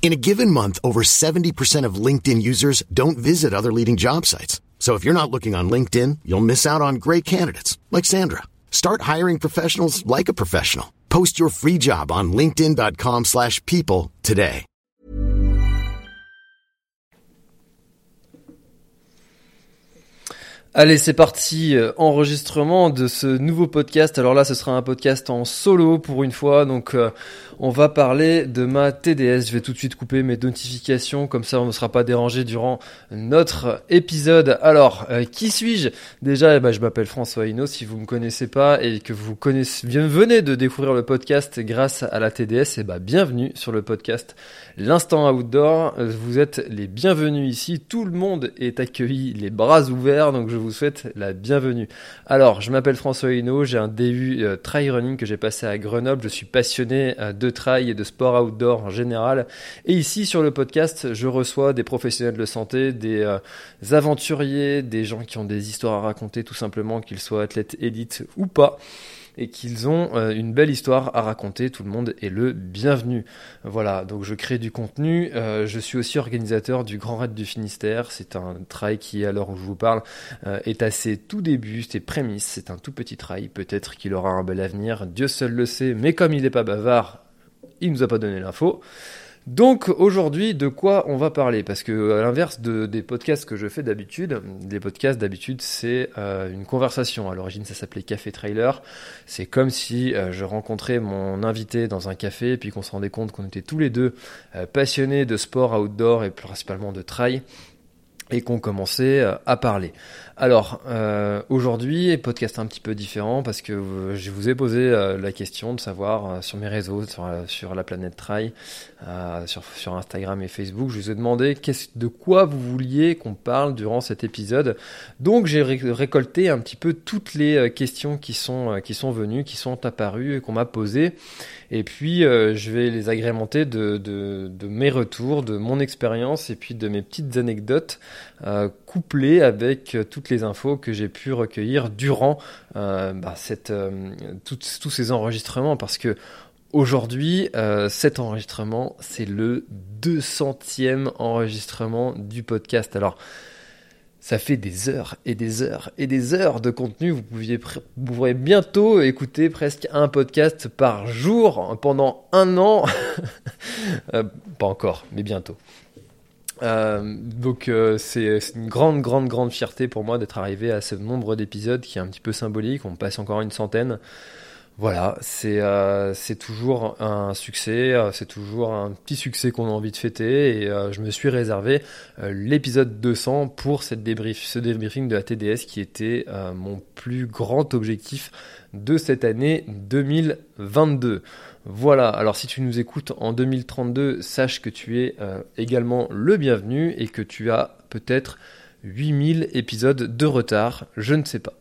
In a given month, over 70% of LinkedIn users don't visit other leading job sites. So if you're not looking on LinkedIn, you'll miss out on great candidates like Sandra. Start hiring professionals like a professional. Post your free job on linkedin.com/people slash people today. Allez, c'est parti, euh, enregistrement de ce nouveau podcast. Alors là, ce sera un podcast en solo pour une fois, donc euh, on va parler de ma TDS. Je vais tout de suite couper mes notifications, comme ça on ne sera pas dérangé durant notre épisode. Alors, euh, qui suis-je? Déjà, eh ben, je m'appelle François Hino, si vous ne me connaissez pas et que vous connaissez, venez de découvrir le podcast grâce à la TDS, eh ben, bienvenue sur le podcast L'Instant Outdoor. Vous êtes les bienvenus ici, tout le monde est accueilli les bras ouverts, donc je vous souhaite la bienvenue. Alors, je m'appelle François Hino, j'ai un DU euh, trail running que j'ai passé à Grenoble, je suis passionné euh, de trail et de sport outdoor en général. Et ici, sur le podcast, je reçois des professionnels de santé, des euh, aventuriers, des gens qui ont des histoires à raconter tout simplement, qu'ils soient athlètes élites ou pas et qu'ils ont euh, une belle histoire à raconter. Tout le monde est le bienvenu. Voilà, donc je crée du contenu. Euh, je suis aussi organisateur du Grand Raid du Finistère. C'est un trail qui, à l'heure où je vous parle, est assez tout début, c'est prémisse. C'est un tout petit trail. Peut-être qu'il aura un bel avenir. Dieu seul le sait. Mais comme il n'est pas bavard, il nous a pas donné l'info. Donc aujourd'hui, de quoi on va parler? Parce que à l'inverse de, des podcasts que je fais d'habitude, des podcasts d'habitude c'est euh, une conversation. À l'origine ça s'appelait Café Trailer. C'est comme si euh, je rencontrais mon invité dans un café puis qu'on se rendait compte qu'on était tous les deux euh, passionnés de sport outdoor et principalement de trail et qu'on commençait à parler. Alors euh, aujourd'hui, podcast un petit peu différent parce que euh, je vous ai posé euh, la question de savoir sur mes réseaux, sur, la planète Trail, sur, Instagram et Facebook, je vous ai demandé de quoi vous vouliez qu'on parle durant cet épisode. Donc j'ai ré récolté un petit peu toutes les questions qui sont venues, qui sont apparues et qu'on m'a posées. Et puis je vais les agrémenter de mes retours, de mon expérience et puis de mes petites anecdotes euh, couplées avec toutes les infos que j'ai pu recueillir durant euh, bah, euh, tous ces enregistrements parce que Aujourd'hui, euh, cet enregistrement, c'est le 200e enregistrement du podcast. Alors, ça fait des heures et des heures et des heures de contenu. Vous, pourrez bientôt écouter presque un podcast par jour pendant un an. euh, pas encore, mais bientôt. Euh, donc euh, c'est une grande, grande, grande fierté pour moi d'être arrivé à ce nombre d'épisodes qui est un petit peu symbolique. On passe encore une centaine. Voilà, c'est euh, toujours un succès, c'est toujours un petit succès qu'on a envie de fêter et je me suis réservé l'épisode 200 pour cette débrief, ce débriefing de la TDS qui était mon plus grand objectif de cette année 2022. Voilà, alors si tu nous écoutes en 2032, sache que tu es euh, également le bienvenu et que tu as peut-être 8000 épisodes de retard, je ne sais pas.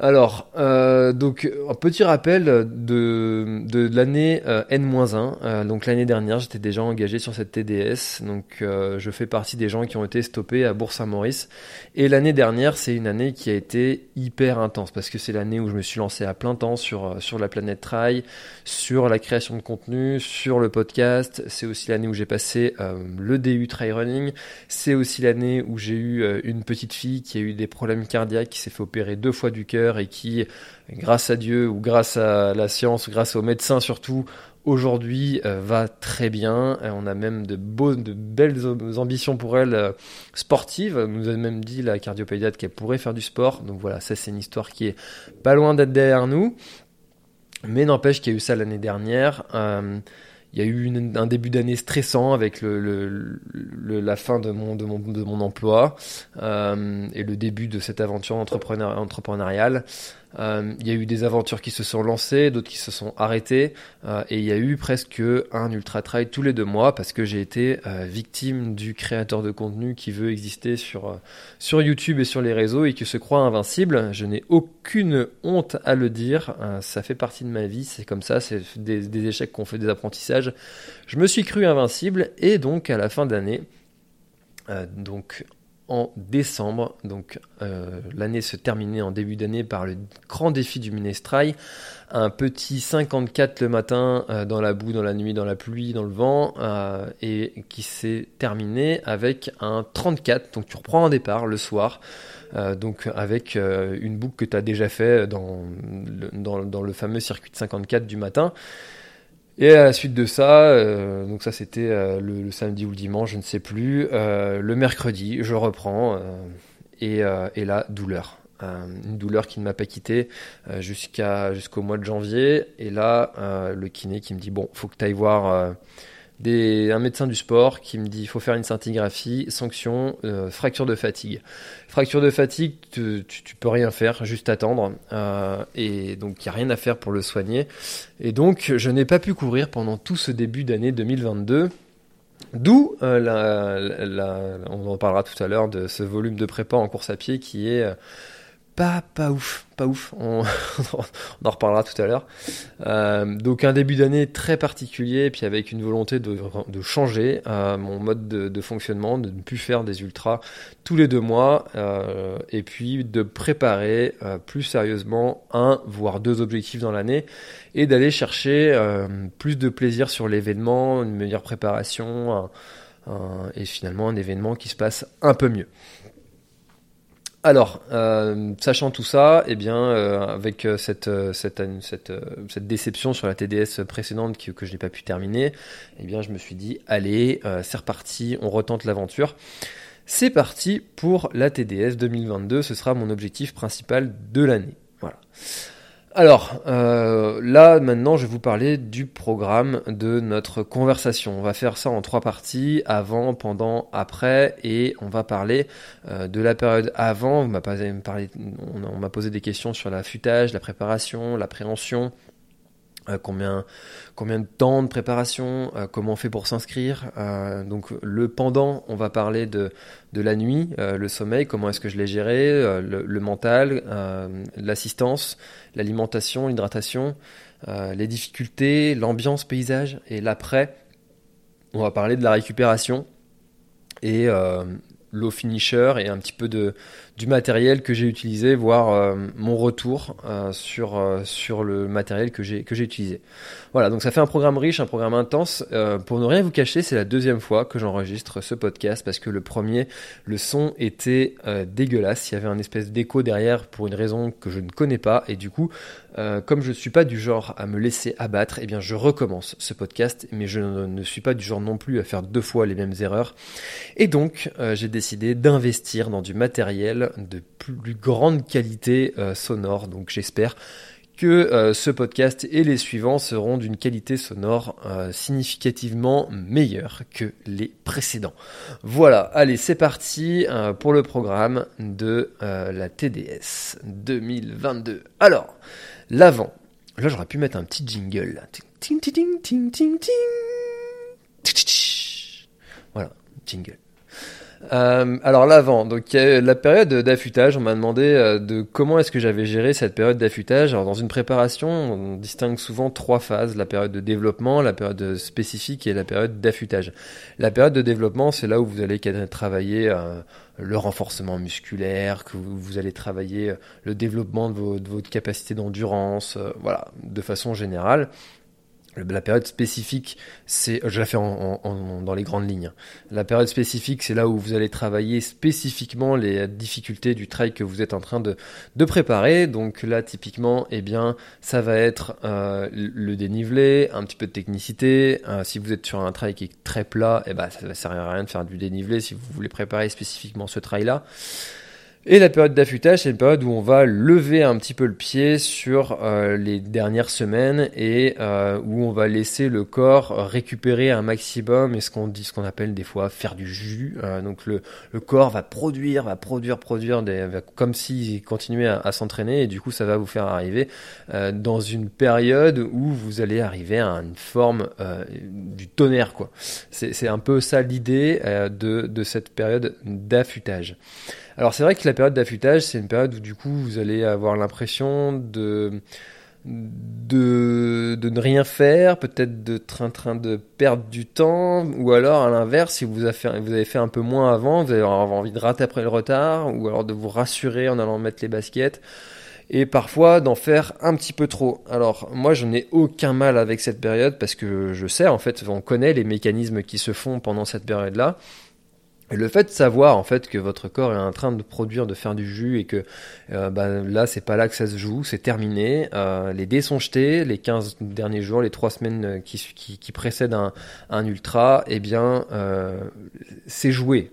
Alors, euh, donc, un petit rappel de, l'année euh, N-1. Euh, donc, l'année dernière, j'étais déjà engagé sur cette TDS. Donc, je fais partie des gens qui ont été stoppés à Bourg-Saint-Maurice. Et l'année dernière, c'est une année qui a été hyper intense parce que c'est l'année où je me suis lancé à plein temps sur, la planète Trail, sur la création de contenu, sur le podcast. C'est aussi l'année où j'ai passé le DU Trail Running. C'est aussi l'année où j'ai eu une petite fille qui a eu des problèmes cardiaques, qui s'est fait opérer deux fois du cœur et qui, grâce à Dieu ou grâce à la science, grâce aux médecins surtout, aujourd'hui euh, va très bien. On a même de, beaux, de belles ambitions pour elle euh, sportives. Elle nous a même dit la cardiopédiatre qu'elle pourrait faire du sport. Donc voilà, ça c'est une histoire qui est pas loin d'être derrière nous. Mais n'empêche qu'il y a eu ça l'année dernière. Il y a eu un début d'année stressant avec la fin de mon, emploi euh, et le début de cette aventure entrepreneur, entrepreneuriale. Euh, il y a eu des aventures qui se sont lancées, d'autres qui se sont arrêtées, euh, et il y a eu presque un ultra trail tous les deux mois parce que j'ai été euh, victime du créateur de contenu qui veut exister sur sur YouTube et sur les réseaux et qui se croit invincible. Je n'ai aucune honte à le dire, ça fait partie de ma vie, c'est comme ça, c'est des, des échecs qu'on fait des apprentissages. Je me suis cru invincible et donc à la fin d'année, donc en décembre. Donc euh, l'année se terminait en début d'année par le grand défi du Minestrail. Un petit 54 le matin euh, dans la boue, dans la nuit, dans la pluie, dans le vent, euh, et qui s'est terminé avec un 34. Donc tu reprends un départ le soir. donc avec une boucle que tu as déjà fait dans dans, dans le fameux circuit de 54 du matin. Et à la suite de ça, euh, donc ça c'était euh, le, samedi ou le dimanche, je ne sais plus. Euh, le mercredi, je reprends et, et là douleur, une douleur qui ne m'a pas quitté jusqu'au mois de janvier. Et là, le kiné qui me dit bon, faut que tu ailles voir un médecin du sport qui me dit il faut faire une scintigraphie, sanction, euh, fracture de fatigue. Fracture de fatigue, tu, peux rien faire, juste attendre. Euh, et donc il n'y a rien à faire pour le soigner. Et donc je n'ai pas pu courir pendant tout ce début d'année 2022. D'où, euh, on en parlera tout à l'heure, de ce volume de prépa en course à pied qui est pas, pas ouf, pas ouf. On, en reparlera tout à l'heure. Euh, donc un début d'année très particulier, puis avec une volonté de, changer euh, mon mode de, fonctionnement, de ne plus faire des ultras tous les deux mois, euh, et puis de préparer plus sérieusement un voire deux objectifs dans l'année, et d'aller chercher plus de plaisir sur l'événement, une meilleure préparation, et finalement un événement qui se passe un peu mieux. Alors, euh, sachant tout ça, eh bien, euh, avec euh, cette, cette, cette, déception sur la TDS précédente que, que je n'ai pas pu terminer, eh bien, je me suis dit, allez, c'est reparti, on retente l'aventure. C'est parti pour la TDS 2022, ce sera mon objectif principal de l'année. Voilà. Alors, euh, là maintenant, je vais vous parler du programme de notre conversation. On va faire ça en trois parties, avant, pendant, après, et on va parler euh, de la période avant. On m'a posé des questions sur l'affûtage, la préparation, l'appréhension, euh, combien, de temps de préparation, euh, comment on fait pour s'inscrire. Euh, donc le pendant, on va parler de, la nuit, le sommeil, comment est-ce que je l'ai géré, le, le, mental, l'assistance, l'alimentation, l'hydratation, les difficultés, l'ambiance, paysage. Et l'après, on va parler de la récupération et l'eau finisher et un petit peu de, du matériel que j'ai utilisé, voire euh, mon retour euh, sur, euh, sur le matériel que j'ai utilisé. Voilà, donc ça fait un programme riche, un programme intense. pour ne rien vous cacher, c'est la deuxième fois que j'enregistre ce podcast parce que le premier, le son était dégueulasse. Il y avait un espèce d'écho derrière pour une raison que je ne connais pas et du coup, comme je ne suis pas du genre à me laisser abattre, eh bien je recommence ce podcast, mais je ne suis pas du genre non plus à faire deux fois les mêmes erreurs. Et donc, j'ai décidé d'investir dans du matériel de plus grande qualité euh, sonore. Donc j'espère que euh, ce podcast et les suivants seront d'une qualité sonore euh, significativement meilleure que les précédents. Voilà, allez, c'est parti pour le programme de la TDS 2022. Alors, l'avant. Là, j'aurais pu mettre un petit jingle. Voilà, jingle. Euh, alors l'avant, donc la période d'affûtage, on m'a demandé euh, de comment est-ce que j'avais géré cette période d'affûtage. Alors dans une préparation, on distingue souvent trois phases la période de développement, la période spécifique et la période d'affûtage. La période de développement, c'est là où vous allez travailler euh, le renforcement musculaire, que vous, allez travailler le développement de, de votre capacité d'endurance, voilà, de façon générale. La période spécifique, c'est, je la fais en, dans les grandes lignes. La période spécifique, c'est là où vous allez travailler spécifiquement les difficultés du trail que vous êtes en train de, de préparer. Donc là, typiquement, eh bien, ça va être euh, le dénivelé, un petit peu de technicité. Euh, si vous êtes sur un trail qui est très plat, eh ben, ça ne sert à rien de faire du dénivelé si vous voulez préparer spécifiquement ce trail-là. Et la période d'affûtage, c'est une période où on va lever un petit peu le pied sur euh, les dernières semaines et euh, où on va laisser le corps récupérer un maximum et ce qu'on dit, ce qu'on appelle des fois faire du jus. Euh, donc le, le, corps va produire, va produire, produire des, comme s'il continuait à, s'entraîner et du coup ça va vous faire arriver dans une période où vous allez arriver à une forme du tonnerre quoi. C'est un peu ça l'idée de, de cette période d'affûtage. Alors c'est vrai que la période d'affûtage, c'est une période où du coup vous allez avoir l'impression de, de, de, ne rien faire, peut-être de en train de perdre du temps, ou alors à l'inverse, si vous avez, fait, vous avez fait un peu moins avant, vous allez avoir envie de rater après le retard, ou alors de vous rassurer en allant mettre les baskets, et parfois d'en faire un petit peu trop. Alors moi je n'ai aucun mal avec cette période parce que je sais en fait, on connaît les mécanismes qui se font pendant cette période-là. Le fait de savoir en fait que votre corps est en train de produire, de faire du jus et que euh, bah, là c'est pas là que ça se joue, c'est terminé. Euh, les dés sont jetés, les 15 derniers jours, les 3 semaines euh, qui, qui, qui précèdent un, un, ultra, eh bien euh, c'est joué.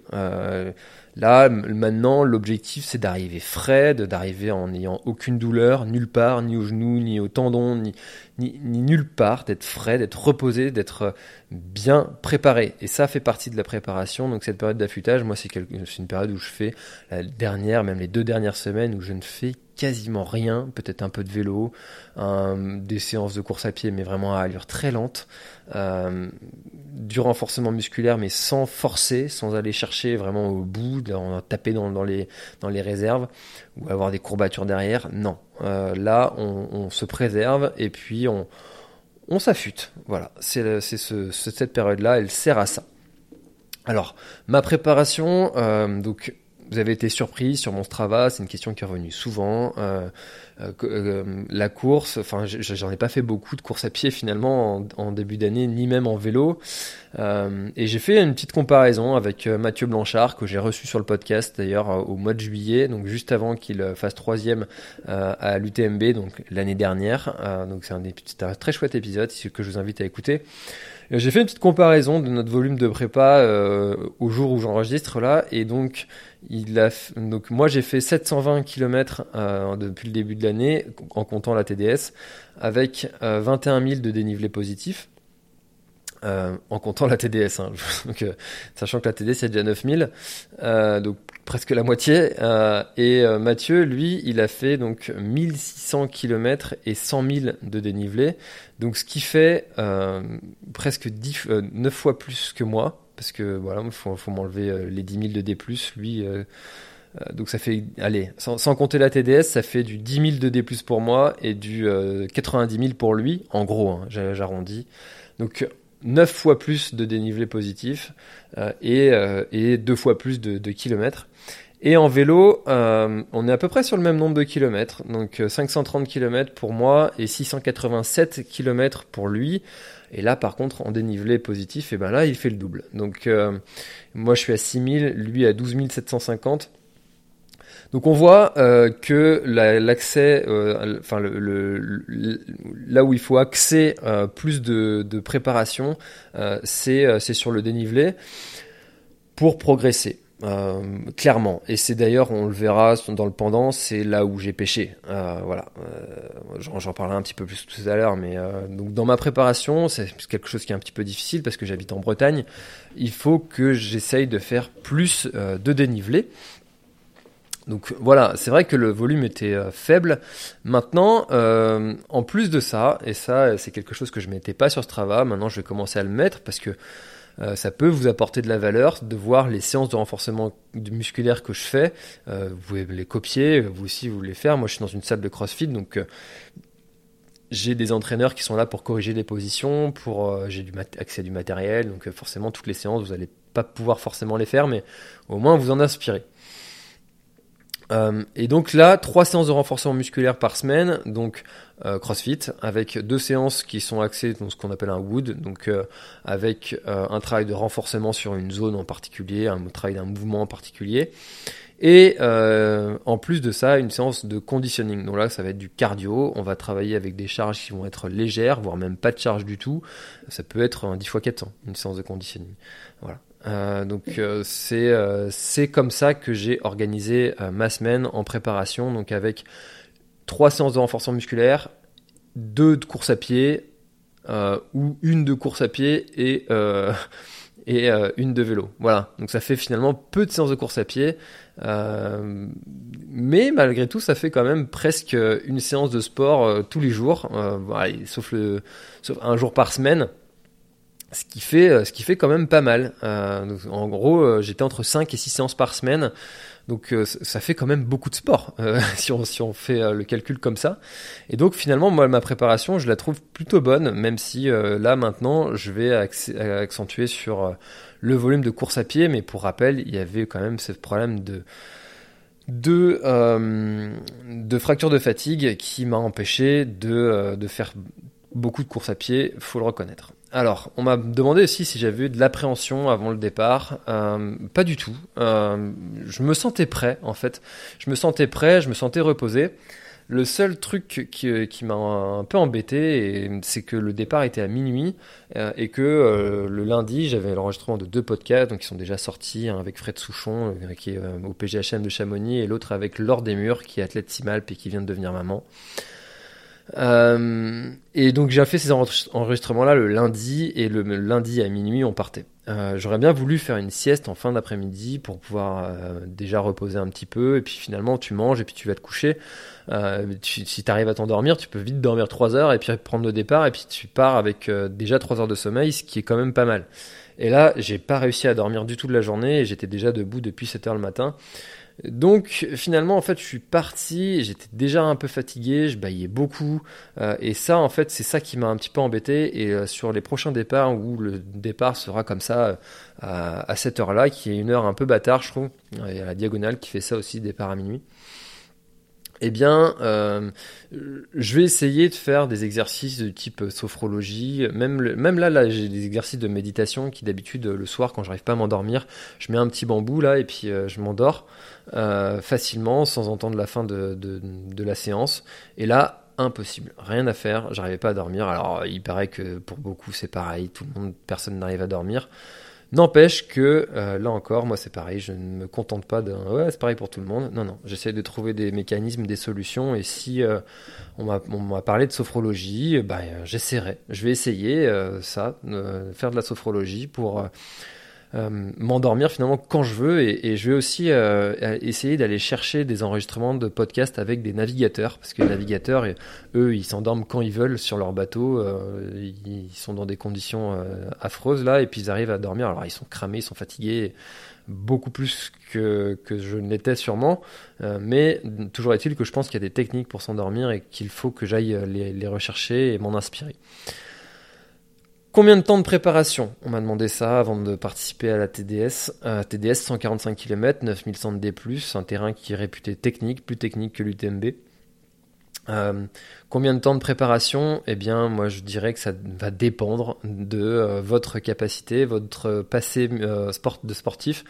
Euh, Là, maintenant, l'objectif, c'est d'arriver frais, d'arriver en n'ayant aucune douleur, nulle part, ni au genou, ni au tendon, ni, ni, nulle part, d'être frais, d'être reposé, d'être bien préparé. Et ça fait partie de la préparation. Donc cette période d'affûtage, moi, c'est une période où je fais la dernière, même les deux dernières semaines, où je ne fais quasiment rien, peut-être un peu de vélo, des séances de course à pied, mais vraiment à allure très lente, euh, du renforcement musculaire, mais sans forcer, sans aller chercher vraiment au bout, en taper dans, les, réserves, ou avoir des courbatures derrière. Non, euh, là, on, se préserve et puis on, on s'affûte. Voilà, c'est ce, cette période-là, elle sert à ça. Alors, ma préparation, euh, donc vous avez été surpris sur mon Strava, c'est une question qui est revenue souvent. Euh, euh, euh la course, enfin, j'en ai pas fait beaucoup de courses à pied finalement en, début d'année, ni même en vélo. Et j'ai fait une petite comparaison avec Mathieu Blanchard que j'ai reçu sur le podcast d'ailleurs au mois de juillet, donc juste avant qu'il fasse troisième à l'UTMB, donc l'année dernière. donc c'est un, un, très chouette épisode que je vous invite à écouter. J'ai fait une petite comparaison de notre volume de prépa au jour où j'enregistre là, et donc donc moi j'ai fait 720 km euh, depuis le début de l'année en comptant la TDS avec 21 euh, 000 de dénivelé positif. Euh, en comptant la TDS, hein. sachant que la TDS c'est déjà 9000, donc presque la moitié. et Mathieu, lui, il a fait donc 1600 km et 100 000 de dénivelé, donc ce qui fait presque 10, 9 fois plus que moi parce que voilà, il faut, m'enlever euh, les 10 000 de D+, lui, euh, euh, donc ça fait, allez, sans, compter la TDS, ça fait du 10 000 de D+, pour moi et du 90 000 pour lui, en gros, hein, j'arrondis. Donc 9 fois plus de dénivelé positif et, et 2 fois plus de kilomètres. Et en vélo, on est à peu près sur le même nombre de kilomètres, donc 530 km pour moi et 687 km pour lui. Et là, par contre, en dénivelé positif, et eh ben là, il fait le double. Donc, euh, moi, je suis à 6000, lui à 12 750. Donc on voit euh, que l'accès, euh, enfin le, là où il faut axer plus de, de préparation, c'est sur le dénivelé pour progresser. Euh, clairement. Et c'est d'ailleurs, on le verra dans le pendant, c'est là où j'ai pêché. Euh, voilà. Euh, J'en parlerai un petit peu plus tout à l'heure, mais donc dans ma préparation, c'est quelque chose qui est un petit peu difficile parce que j'habite en Bretagne. Il faut que j'essaye de faire plus de dénivelé. Donc voilà, c'est vrai que le volume était faible. Maintenant, en plus de ça, et ça c'est quelque chose que je mettais pas sur Strava, maintenant je vais commencer à le mettre parce que euh, ça peut vous apporter de la valeur de voir les séances de renforcement musculaire que je fais. Euh, vous pouvez les copier, vous aussi vous les faire. Moi, je suis dans une salle de CrossFit, donc euh, j'ai des entraîneurs qui sont là pour corriger les positions, pour j'ai du accès à du matériel, donc forcément toutes les séances vous n'allez pas pouvoir forcément les faire, mais au moins vous en inspirez. Euh, et donc là, trois séances de renforcement musculaire par semaine, donc euh, CrossFit, avec deux séances qui sont axées dans ce qu'on appelle un wood, donc euh, avec un travail de renforcement sur une zone en particulier, un travail d'un mouvement en particulier, Et euh, en plus de ça, une séance de conditioning. Donc là, ça va être du cardio. On va travailler avec des charges qui vont être légères, voire même pas de charge du tout. Ça peut être un 10 x 400, une séance de conditioning. Voilà. Euh, donc euh, c'est euh, c'est comme ça que j'ai organisé ma semaine en préparation. Donc avec trois séances de renforcement musculaire, deux de course à pied ou une de course à pied et et une de vélo. Voilà, donc ça fait finalement peu de séances de course à pied, mais malgré tout, ça fait quand même presque une séance de sport tous les jours, sauf un jour par semaine. Ce qui, fait, euh, ce qui fait quand même pas mal. Euh, en gros, euh, j'étais entre 5 et 6 séances par semaine. Donc euh, ça fait quand même beaucoup de sport si, on, si on fait le calcul comme ça. Et donc finalement, moi, ma préparation, je la trouve plutôt bonne, même si là maintenant, je vais acc- accentuer sur le volume de course à pied. Mais pour rappel, il y avait quand même ce problème de de, de fracture de fatigue qui m'a empêché de, de faire beaucoup de courses à pied, faut le reconnaître. Alors, on m'a demandé aussi si j'avais eu de l'appréhension avant le départ. Euh, pas du tout. Euh, je me sentais prêt, en fait. Je me sentais prêt, je me sentais reposé. Le seul truc qui, m'a un peu embêté, c'est que le départ était à minuit euh, et que euh, le lundi, j'avais l'enregistrement de deux podcasts, donc qui sont déjà sortis, un avec Fred Souchon, euh, qui est au PGHM de Chamonix, et l'autre avec Laure Desmurs, qui est athlète Simalp et qui vient de devenir maman. Euh, et donc j'ai fait ces enregistrements-là le lundi, et le lundi à minuit, on partait. Euh, J'aurais bien voulu faire une sieste en fin d'après-midi pour pouvoir euh, déjà reposer un petit peu, et puis finalement tu manges et puis tu vas te coucher. Si tu arrives à t'endormir, tu peux vite dormir 3 heures et puis prendre le départ, et puis tu pars avec déjà 3 heures de sommeil, ce qui est quand même pas mal. Et là, j'ai pas réussi à dormir du tout de la journée, et j'étais déjà debout depuis 7 heures le matin. Donc finalement en fait je suis parti, j'étais déjà un peu fatigué, je baillais beaucoup euh, et ça en fait c'est ça qui m'a un petit peu embêté et euh, sur les prochains départs où le départ sera comme ça euh, à, cette heure là qui est une heure un peu bâtard je trouve, il y la diagonale qui fait ça aussi départ à minuit. Eh bien, je vais essayer de faire des exercices de type sophrologie. Même, le- même là, là j'ai des exercices de méditation qui d'habitude le soir, quand j'arrive pas à m'endormir, je mets un petit bambou là et puis je m'endors euh, facilement sans entendre la fin de, de, la séance. Et là, impossible, rien à faire. J'arrivais pas à dormir. Alors, il paraît que pour beaucoup c'est pareil. Tout le monde, personne n'arrive à dormir. N'empêche que euh, là encore, moi c'est pareil, je ne me contente pas d'un ouais, c'est pareil pour tout le monde. Non, non, j'essaie de trouver des mécanismes, des solutions. Et si euh, on m'a parlé de sophrologie, bah, j'essaierai. Je vais essayer ça, faire de la sophrologie pour euh, m'endormir finalement quand je veux. Et, et je vais aussi euh, essayer d'aller chercher des enregistrements de podcasts avec des navigateurs, parce que les navigateurs, eux, ils s'endorment quand ils veulent sur leur bateau. euh, ils sont dans des conditions euh, affreuses là, et puis ils arrivent à dormir. Alors ils sont cramés, ils sont fatigués, beaucoup plus que, que je ne l'étais sûrement. Euh, mais toujours est-il que je pense qu'il y a des techniques pour s'endormir et qu'il faut que j'aille les rechercher et m'en inspirer. Combien de temps de préparation On m'a demandé ça avant de participer à la TDS. TDS 145 km, 9100 D+, un terrain qui est réputé technique, plus technique que l'UTMB. Euh, combien de temps de préparation? Eh bien, moi, je dirais que ça va dépendre de euh, votre capacité, votre passé euh, sport, de sportif.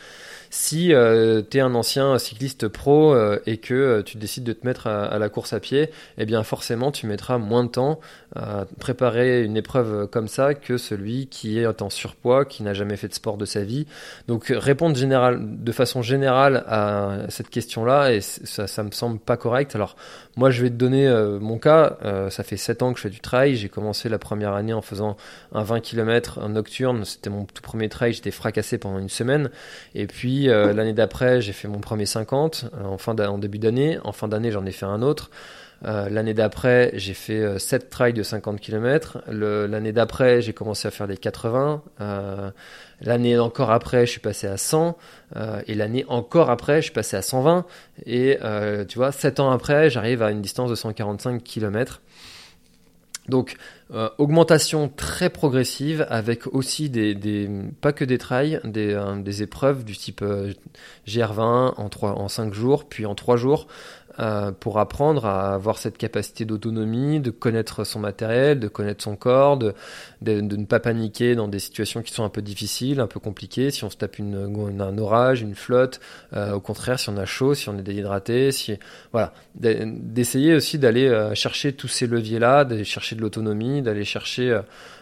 Si euh, tu es un ancien cycliste pro euh, et que tu décides de te mettre à, à la course à pied, eh bien, forcément, tu mettras moins de temps à préparer une épreuve comme ça que celui qui est en surpoids, qui n'a jamais fait de sport de sa vie. Donc, répondre général, de façon générale à cette question-là, et ça, ça me semble pas correct. Alors, moi, je vais te donner mon cas. Euh, ça fait 7 ans que je fais du trail. J'ai commencé la première année en faisant un 20 km, nocturne. C'était mon tout premier trail. J'étais fracassé pendant une semaine. Et puis, euh, l'année d'après, j'ai fait mon premier 50 euh, en début d'année. En fin d'année, j'en ai fait un autre. Euh, l'année d'après, j'ai fait euh, 7 trails de 50 km. L'année d'après, j'ai commencé à faire des 80. Euh, l'année encore après, je suis passé à 100. Euh, et l'année encore après, je suis passé à 120. Et euh, tu vois, 7 ans après, j'arrive à une distance de 145 km. Donc, euh, augmentation très progressive avec aussi des, pas que des trails, des, euh, épreuves du type euh, GR20 en, 3, en 5 jours, puis en 3 jours. Euh, pour apprendre à avoir cette capacité d'autonomie, de connaître son matériel, de connaître son corps, de, de, ne pas paniquer dans des situations qui sont un peu difficiles, un peu compliquées. Si on se tape une, un orage, une flotte, euh, au contraire, si on a chaud, si on est déhydraté, si voilà, d'essayer aussi d'aller euh, chercher tous ces leviers-là, d'aller chercher de l'autonomie, d'aller chercher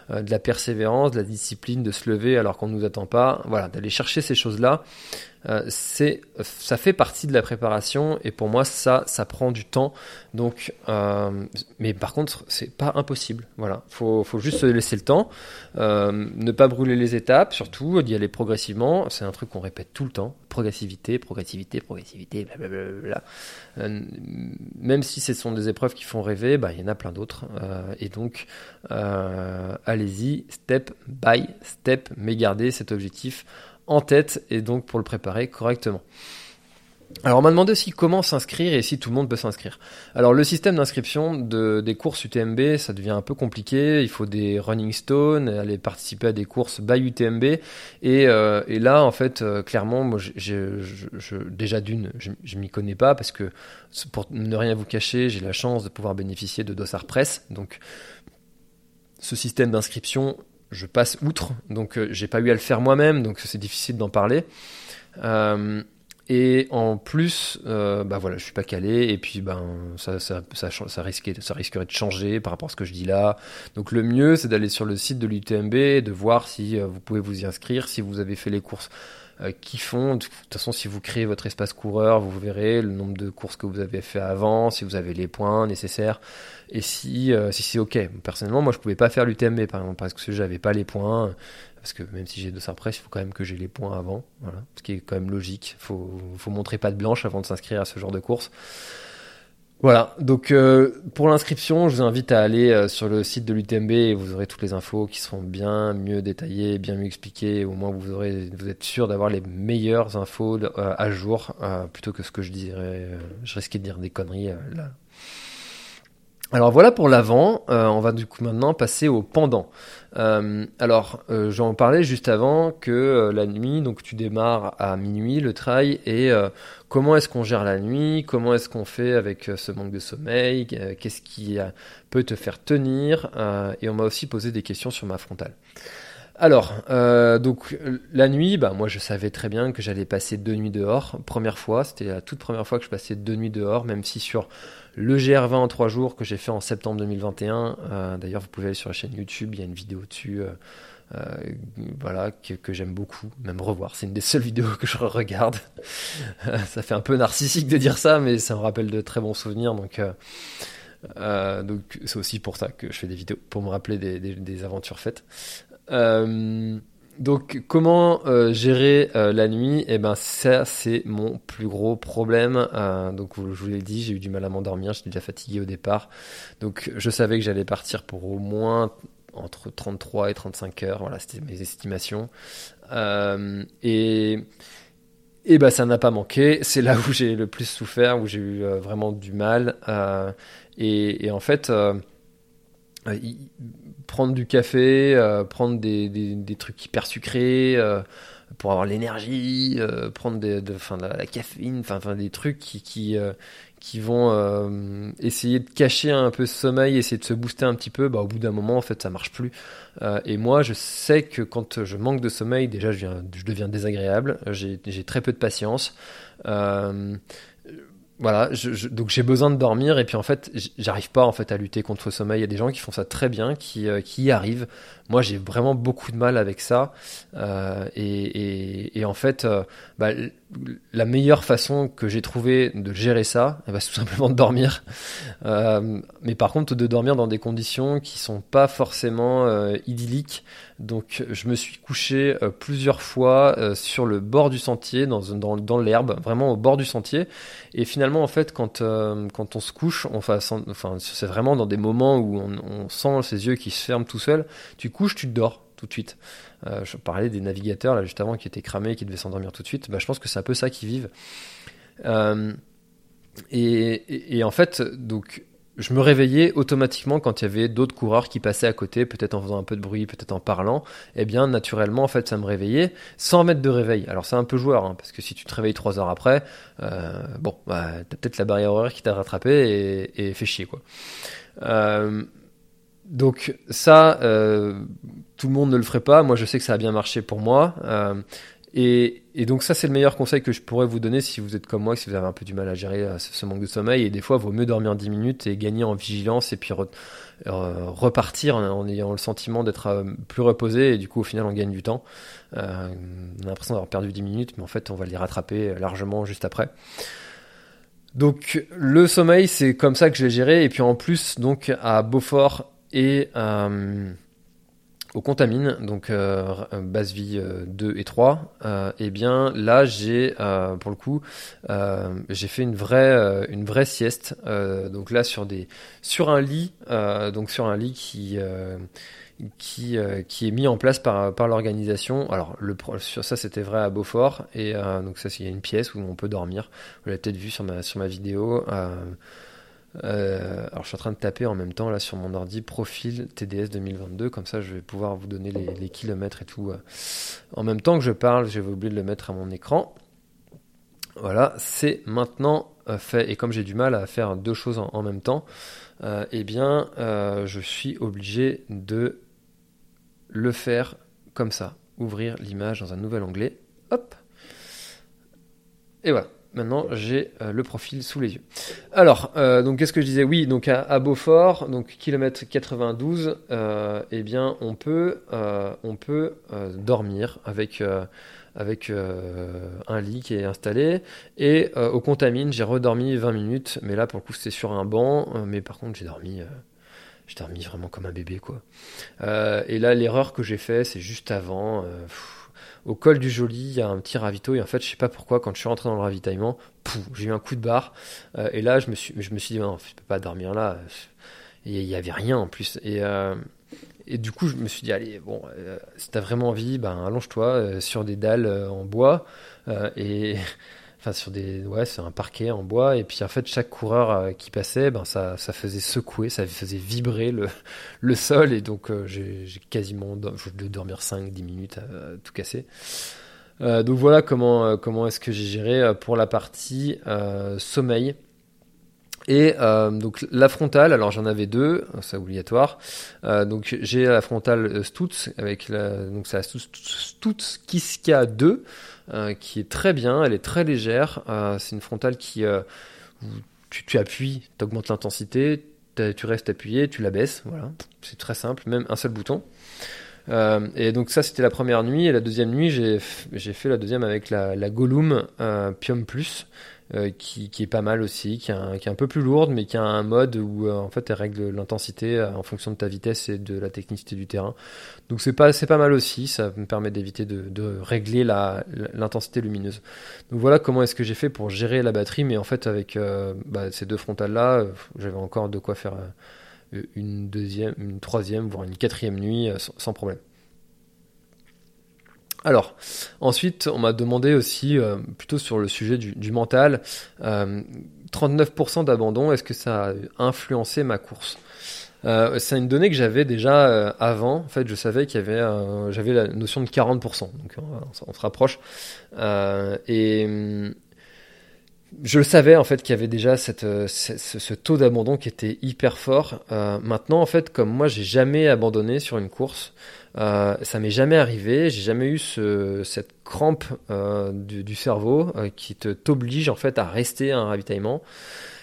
de la persévérance, de la discipline, de se lever alors qu'on ne nous attend pas. Voilà, d'aller chercher ces choses-là. Euh, c'est, ça fait partie de la préparation et pour moi ça, ça prend du temps. Donc, euh, mais par contre, c'est pas impossible. Voilà, faut, faut juste se laisser le temps, euh, ne pas brûler les étapes, surtout d'y aller progressivement. C'est un truc qu'on répète tout le temps progressivité, progressivité, progressivité, blablabla. même si ce sont des épreuves qui font rêver, bah, il y en a plein d'autres. et donc, allez-y, step by step, mais gardez cet objectif en tête et donc pour le préparer correctement. Alors on m'a demandé aussi comment s'inscrire et si tout le monde peut s'inscrire. Alors le système d'inscription de, des courses UTMB, ça devient un peu compliqué. Il faut des running stones, aller participer à des courses by UTMB. Et, euh, et là, en fait, euh, clairement, moi, je, déjà d'une, je, m'y connais pas parce que pour ne rien vous cacher, j'ai la chance de pouvoir bénéficier de Dossard Press. Donc ce système d'inscription, je passe outre, donc euh, j'ai pas eu à le faire moi-même, donc c'est difficile d'en parler. Euh, et en plus, euh, bah voilà, je suis pas calé, et puis ben ça, risquait, ça risquerait de changer par rapport à ce que je dis là. Donc le mieux, c'est d'aller sur le site de l'UTMB, de voir si vous pouvez vous y inscrire, si vous avez fait les courses euh, qui font. De toute façon, si vous créez votre espace coureur, vous verrez le nombre de courses que vous avez fait avant, si vous avez les points nécessaires et si, euh, si c'est ok. Personnellement, moi, je pouvais pas faire l'UTMB par exemple parce que j'avais pas les points. Parce que même si j'ai deux presse, il faut quand même que j'ai les points avant. Voilà, ce qui est quand même logique. Faut, faut montrer pas de blanche avant de s'inscrire à ce genre de course. Voilà, donc euh, pour l'inscription, je vous invite à aller euh, sur le site de l'UTMB et vous aurez toutes les infos qui seront bien mieux détaillées, bien mieux expliquées. Au moins, vous aurez, vous êtes sûr d'avoir les meilleures infos euh, à jour plutôt que ce que je dirais. je risquais de dire des conneries là. Alors voilà pour l'avant. on va du coup maintenant passer au pendant. Euh, alors, euh, j'en parlais juste avant que euh, la nuit, donc tu démarres à minuit le trail et comment est-ce qu'on gère la nuit, comment est-ce qu'on fait avec ce manque de sommeil, qu'est-ce qui peut te faire tenir? Et on m'a aussi posé des questions sur ma frontale. Alors, donc la nuit, bah moi je savais très bien que j'allais passer deux nuits dehors. Première fois, c'était la toute première fois que je passais deux nuits dehors, même si sur le GR20 en 3 jours que j'ai fait en septembre 2021. Euh, d'ailleurs, vous pouvez aller sur la chaîne YouTube, il y a une vidéo dessus. Euh, euh, voilà que, j'aime beaucoup, même revoir. C'est une des seules vidéos que je regarde. ça fait un peu narcissique de dire ça, mais ça me rappelle de très bons souvenirs. Donc, donc c'est aussi pour ça que je fais des vidéos pour me rappeler des, des aventures faites. Donc comment euh, gérer euh, la nuit? Eh ben ça c'est mon plus gros problème. Euh, donc je vous l'ai dit, j'ai eu du mal à m'endormir, j'étais déjà fatigué au départ. Donc je savais que j'allais partir pour au moins entre 33 et 35 heures. Voilà, c'était mes estimations. et et ben ça n'a pas manqué. C'est là où j'ai le plus souffert, où j'ai eu vraiment du mal. Et, et, en fait prendre du café, euh, prendre des, des, trucs hyper sucrés euh, pour avoir l'énergie, euh, prendre de, de, la, caféine, enfin des trucs qui, qui, qui vont essayer de cacher un peu ce sommeil, essayer de se booster un petit peu, bah, au bout d'un moment, en fait, ça marche plus. et moi, je sais que quand je manque de sommeil, déjà, je, viens, je deviens désagréable, j'ai très peu de patience voilà, donc j'ai besoin de dormir et puis en fait, j'arrive pas en fait à lutter contre le sommeil. Il y a des gens qui font ça très bien, qui, euh, qui y arrivent. Moi, j'ai vraiment beaucoup de mal avec ça. Euh, et, en fait, euh, bah, la meilleure façon que j'ai trouvé de gérer ça, eh ben, c'est tout simplement de dormir. Euh, mais par contre, de dormir dans des conditions qui sont pas forcément idylliques. Donc, je me suis couché plusieurs fois sur le bord du sentier, dans, dans, dans l'herbe, vraiment au bord du sentier. Et finalement, en fait, quand, quand on se couche, on, enfin, c'est vraiment dans des moments où on, on sent ses yeux qui se ferment tout seul. Tu couches, tu dors tout de suite. Euh, je parlais des navigateurs là juste avant qui étaient cramés, qui devaient s'endormir tout de suite. Bah, je pense que c'est un peu ça qu'ils vivent. Euh, et, en fait, donc je me réveillais automatiquement quand il y avait d'autres coureurs qui passaient à côté, peut-être en faisant un peu de bruit, peut-être en parlant. Eh bien, naturellement, en fait, ça me réveillait sans mettre de réveil. Alors, c'est un peu joueur, hein, parce que si tu te réveilles trois heures après, euh, bon, bah, t'as peut-être la barrière horaire qui t'a rattrapé et, et, fait chier, quoi. Euh, donc ça, euh, tout le monde ne le ferait pas. Moi, je sais que ça a bien marché pour moi. Euh, et, donc ça, c'est le meilleur conseil que je pourrais vous donner si vous êtes comme moi, si vous avez un peu du mal à gérer euh, ce, manque de sommeil. Et des fois, il vaut mieux dormir 10 minutes et gagner en vigilance et puis repartir en, ayant le sentiment d'être plus reposé. Et du coup, au final, on gagne du temps. on a l'impression d'avoir perdu 10 minutes, mais en fait, on va les rattraper largement juste après. Donc le sommeil, c'est comme ça que je l'ai géré. Et puis en plus, donc à Beaufort et euh, au Contamine, donc euh, base vie 2 et 3, euh, et eh bien là j'ai pour le coup j'ai fait une vraie une vraie sieste donc là sur des sur un lit donc sur un lit qui est mis en place par, par l'organisation. Alors, le, sur ça, c'était vrai à Beaufort. Et donc, ça, il y a une pièce où on peut dormir. Vous l'avez peut-être vu sur ma, sur ma vidéo. Euh, alors je suis en train de taper en même temps là sur mon ordi profil TDS 2022, comme ça je vais pouvoir vous donner les, kilomètres et tout. Euh. En même temps que je parle, j'avais oublié de le mettre à mon écran. Voilà, c'est maintenant euh, fait. Et comme j'ai du mal à faire deux choses en, même temps, eh bien je suis obligé de le faire comme ça. Ouvrir l'image dans un nouvel onglet. Hop. Et voilà. Maintenant, j'ai euh, le profil sous les yeux. Alors, euh, donc qu'est-ce que je disais? Oui, donc à, Beaufort, donc kilomètre 92, euh, eh bien, on peut, on peut dormir avec avec un lit qui est installé. Et au Contamine, j'ai redormi 20 minutes, mais là, pour le coup, c'était sur un banc. mais par contre, j'ai dormi, j'ai dormi vraiment comme un bébé, quoi. et là, l'erreur que j'ai fait, c'est juste avant au col du Joli, il y a un petit ravito et en fait, je sais pas pourquoi, quand je suis rentré dans le ravitaillement, j'ai eu un coup de barre euh, et là, je me suis, je me suis dit, non, je peux pas dormir là. Il y avait rien en plus. Et, euh, et du coup, je me suis dit, allez, bon, euh, si t'as vraiment envie, ben allonge-toi sur des dalles en bois et enfin sur des ouais c'est un parquet en bois. Et puis en fait chaque coureur euh, qui passait ben ça, ça faisait secouer ça faisait vibrer le, le sol. Et donc euh, j'ai quasiment je devais dormir 5 10 minutes à, tout casser. Euh, donc voilà comment comment est-ce que j'ai géré pour la partie sommeil. Et donc la frontale, alors j'en avais deux, c'est obligatoire. donc j'ai la frontale Stutz avec donc c'est la Stutz Kiska 2 euh, qui est très bien, elle est très légère. Euh, c'est une frontale qui, euh, tu, tu, appuies, tu augmentes l'intensité, tu restes appuyé, tu la baisses. Voilà, c'est très simple, même un seul bouton. et donc ça c'était la première nuit et la deuxième nuit j'ai fait la deuxième avec la, la Gollum Pium Plus euh, qui, est pas mal aussi, qui est, un peu plus lourde, mais qui a un mode où euh, en fait elle règle l'intensité euh, en fonction de ta vitesse et de la technicité du terrain. Donc c'est pas pas mal aussi, ça me permet d'éviter de, régler l'intensité lumineuse. Donc voilà comment est-ce que j'ai fait pour gérer la batterie, mais en fait avec bah, ces deux frontales là, j'avais encore de quoi faire une deuxième, une troisième, voire une quatrième nuit sans problème. Alors, ensuite, on m'a demandé aussi, euh, plutôt sur le sujet du, mental, 39% euh, d'abandon, est-ce que ça a influencé ma course? Euh, c'est une donnée que j'avais déjà avant. En fait, je savais qu'il y avait, j'avais la notion de 40%. Donc, on, se rapproche. et je le savais en fait qu'il y avait déjà ce, taux d'abandon qui était hyper fort. maintenant, en fait, comme moi, j'ai jamais abandonné sur une course. Euh, ça m'est jamais arrivé, j'ai jamais eu ce, cette crampe euh, du, cerveau euh, qui te t'oblige en fait à rester à un ravitaillement.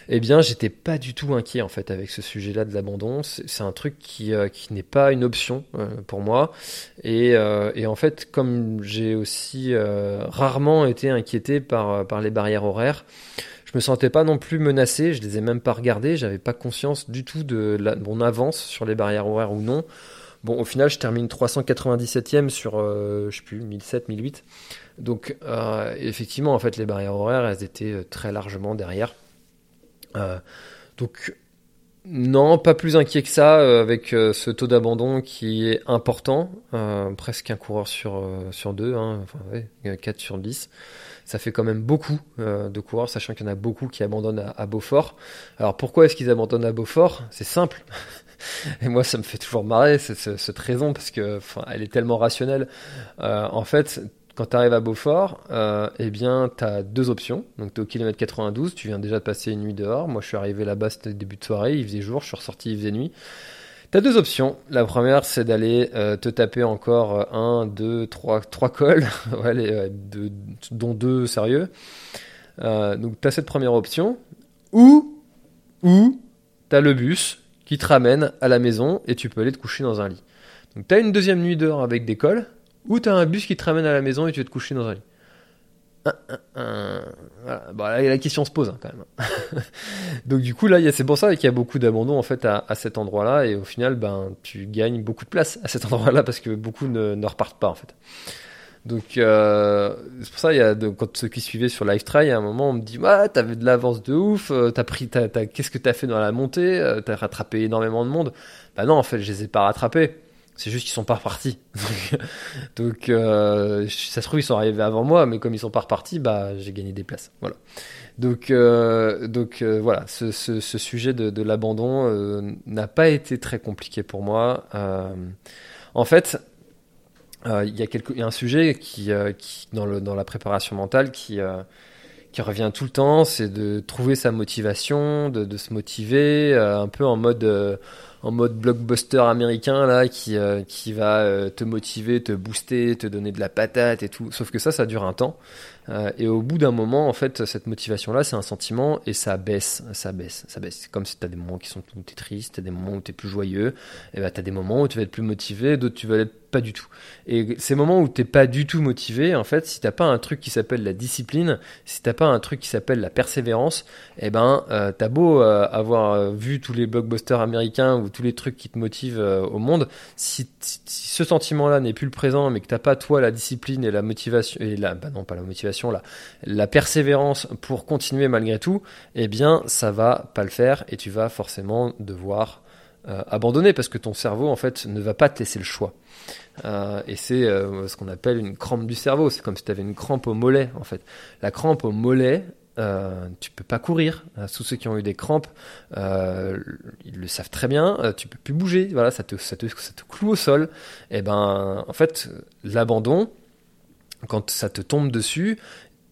Eh bien, j'étais pas du tout inquiet en fait avec ce sujet-là de l'abandon. C'est un truc qui, n'est pas une option pour moi. Et, en fait, comme j'ai aussi rarement été inquiété par, les barrières horaires, je me sentais pas non plus menacé. Je les ai même pas regardées. J'avais pas conscience du tout de, mon avance sur les barrières horaires ou non. Bon, au final, je termine 397e sur, euh, je sais plus, 1007, 1008. Donc, euh, effectivement, en fait, les barrières horaires, elles étaient euh, très largement derrière. donc, Non, pas plus inquiet que ça, euh, avec euh, ce taux d'abandon qui est important, euh, presque un coureur sur, deux, hein, enfin ouais, 4 sur 10. Ça fait quand même beaucoup de coureurs, sachant qu'il y en a beaucoup qui abandonnent à, Beaufort. Alors pourquoi est-ce qu'ils abandonnent à Beaufort? C'est simple. Et moi, ça me fait toujours marrer cette, raison parce que, elle est tellement rationnelle. en fait, quand tu arrives à Beaufort, euh, eh bien, tu as deux options. Donc, tu es au kilomètre 92, tu viens déjà de passer une nuit dehors. Moi, je suis arrivé là-bas, c'était début de soirée, il faisait jour, je suis ressorti, il faisait nuit. Tu as deux options. La première, c'est d'aller euh, te taper encore euh, un, deux, trois, trois cols, dont deux sérieux. donc, tu as cette première option. Ou, ou tu as le bus qui te ramène à la maison et tu peux aller te coucher dans un lit. Donc, tu as une deuxième nuit dehors avec des cols ou t'as un bus qui te ramène à la maison et tu vas te coucher dans un lit. Voilà. Là, la question se pose hein, quand même. Donc du coup là, c'est pour ça qu'il y a beaucoup d'abandon en fait à, cet endroit-là et au final, ben tu gagnes beaucoup de place à cet endroit-là parce que beaucoup ne, ne repartent pas en fait. Donc euh, c'est pour ça il y a quand ceux qui suivaient sur Live Try, à un moment on me dit ouais t'avais de l'avance de ouf, euh, t'as pris, qu'est-ce que t'as fait dans la montée, euh, t'as rattrapé énormément de monde. Bah non en fait je les ai pas rattrapés. C'est juste qu'ils sont pas repartis. Donc, euh, ça se trouve, ils sont arrivés avant moi, mais comme ils sont pas repartis, bah, j'ai gagné des places. Voilà. Donc, euh, donc euh, voilà, ce, ce, ce, sujet de, de l'abandon euh, n'a pas été très compliqué pour moi. Euh, en fait, il y, a un sujet qui, qui dans, la préparation mentale qui qui revient tout le temps, c'est de trouver sa motivation, de, se motiver, un peu en mode blockbuster américain là qui euh, qui va euh, te motiver, te booster, te donner de la patate et tout. Sauf que ça, ça dure un temps. Euh, et au bout d'un moment, en fait, cette motivation-là, c'est un sentiment et ça baisse, ça baisse, ça baisse. C'est comme si tu as des moments qui sont où tu es triste, as des moments où tu es plus joyeux, et ben tu as des moments où tu vas être plus motivé, d'autres tu vas être pas du tout. Et ces moments où t'es pas du tout motivé, en fait, si t'as pas un truc qui s'appelle la discipline, si t'as pas un truc qui s'appelle la persévérance, eh ben, euh, t'as beau euh, avoir euh, vu tous les blockbusters américains ou tous les trucs qui te motivent au monde, si, ce sentiment-là n'est plus le présent, mais que t'as pas toi la discipline et la motivation et la, bah non pas la motivation, là, la persévérance pour continuer malgré tout, eh bien, ça va pas le faire et tu vas forcément devoir abandonner parce que ton cerveau en fait ne va pas te laisser le choix. Euh, et c'est euh, ce qu'on appelle une crampe du cerveau. C'est comme si tu avais une crampe au mollet, en fait. La crampe au mollet, euh, tu peux pas courir. Euh, tous ceux qui ont eu des crampes, euh, ils le savent très bien. Euh, tu peux plus bouger. Voilà, ça te, ça te, ça te cloue au sol. Et ben, en fait, l'abandon, quand ça te tombe dessus,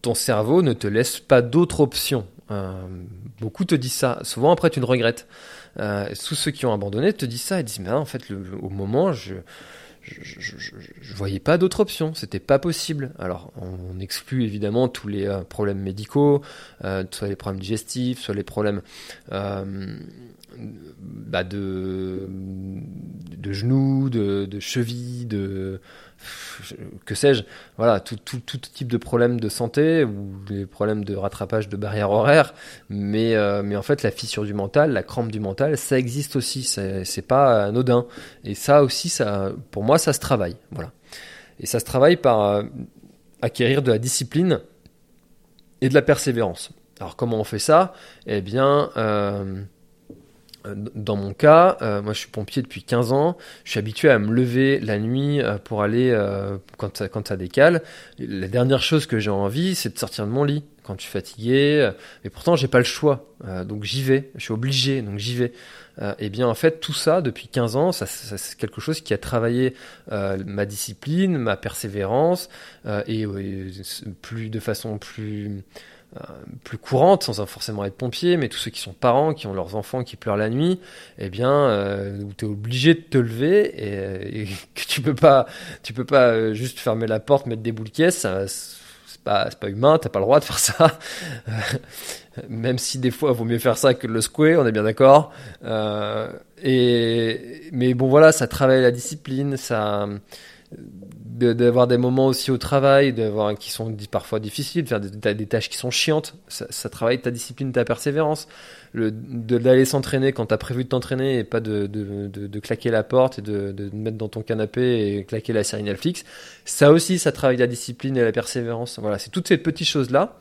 ton cerveau ne te laisse pas d'autre option. beaucoup te disent ça. Souvent après, tu ne regrettes. Tous ceux qui ont abandonné te disent ça et disent mais en fait, au moment, je je, voyais pas d'autre option, c'était pas possible. Alors, on, exclut évidemment tous les euh, problèmes médicaux, euh, soit les problèmes digestifs, soit les problèmes euh, bah de, de genoux, de, de chevilles, de que sais-je, voilà, tout, tout, type de problèmes de santé ou les problèmes de rattrapage de barrières horaires, mais, euh, mais en fait la fissure du mental, la crampe du mental, ça existe aussi, c'est pas anodin. Et ça aussi, ça, pour moi, ça se travaille, voilà. Et ça se travaille par euh, acquérir de la discipline et de la persévérance. Alors comment on fait ça? Eh bien, euh, dans mon cas, euh, moi je suis pompier depuis 15 ans, je suis habitué à me lever la nuit euh, pour aller quand, ça, quand ça décale. La dernière chose que j'ai envie, c'est de sortir de mon lit quand je suis fatigué, mais pourtant j'ai pas le choix, donc j'y vais, je suis obligé, donc j'y vais. et bien en fait tout ça depuis 15 ans, ça, ça c'est quelque chose qui a travaillé ma discipline, ma persévérance et plus de façon plus euh, plus courante, sans forcément être pompier, mais tous ceux qui sont parents, qui ont leurs enfants qui pleurent la nuit, eh bien, euh, où tu es obligé de te lever et, que tu peux pas, tu peux pas euh, juste fermer la porte, mettre des boules caisses, c'est pas, pas humain, t'as pas le droit de faire ça. même si des fois, il vaut mieux faire ça que le secouer, on est bien d'accord. et, mais bon, voilà, ça travaille la discipline, ça, d'avoir des moments aussi au travail, d'avoir qui sont parfois difficiles, de faire des, des tâches qui sont chiantes. Ça, travaille ta discipline, ta persévérance. D'aller s'entraîner quand tu as prévu de t'entraîner et pas de, de, de, claquer la porte et de, de mettre dans ton canapé et claquer la série Netflix. Ça aussi, ça travaille la discipline et la persévérance. Voilà, c'est toutes ces petites choses-là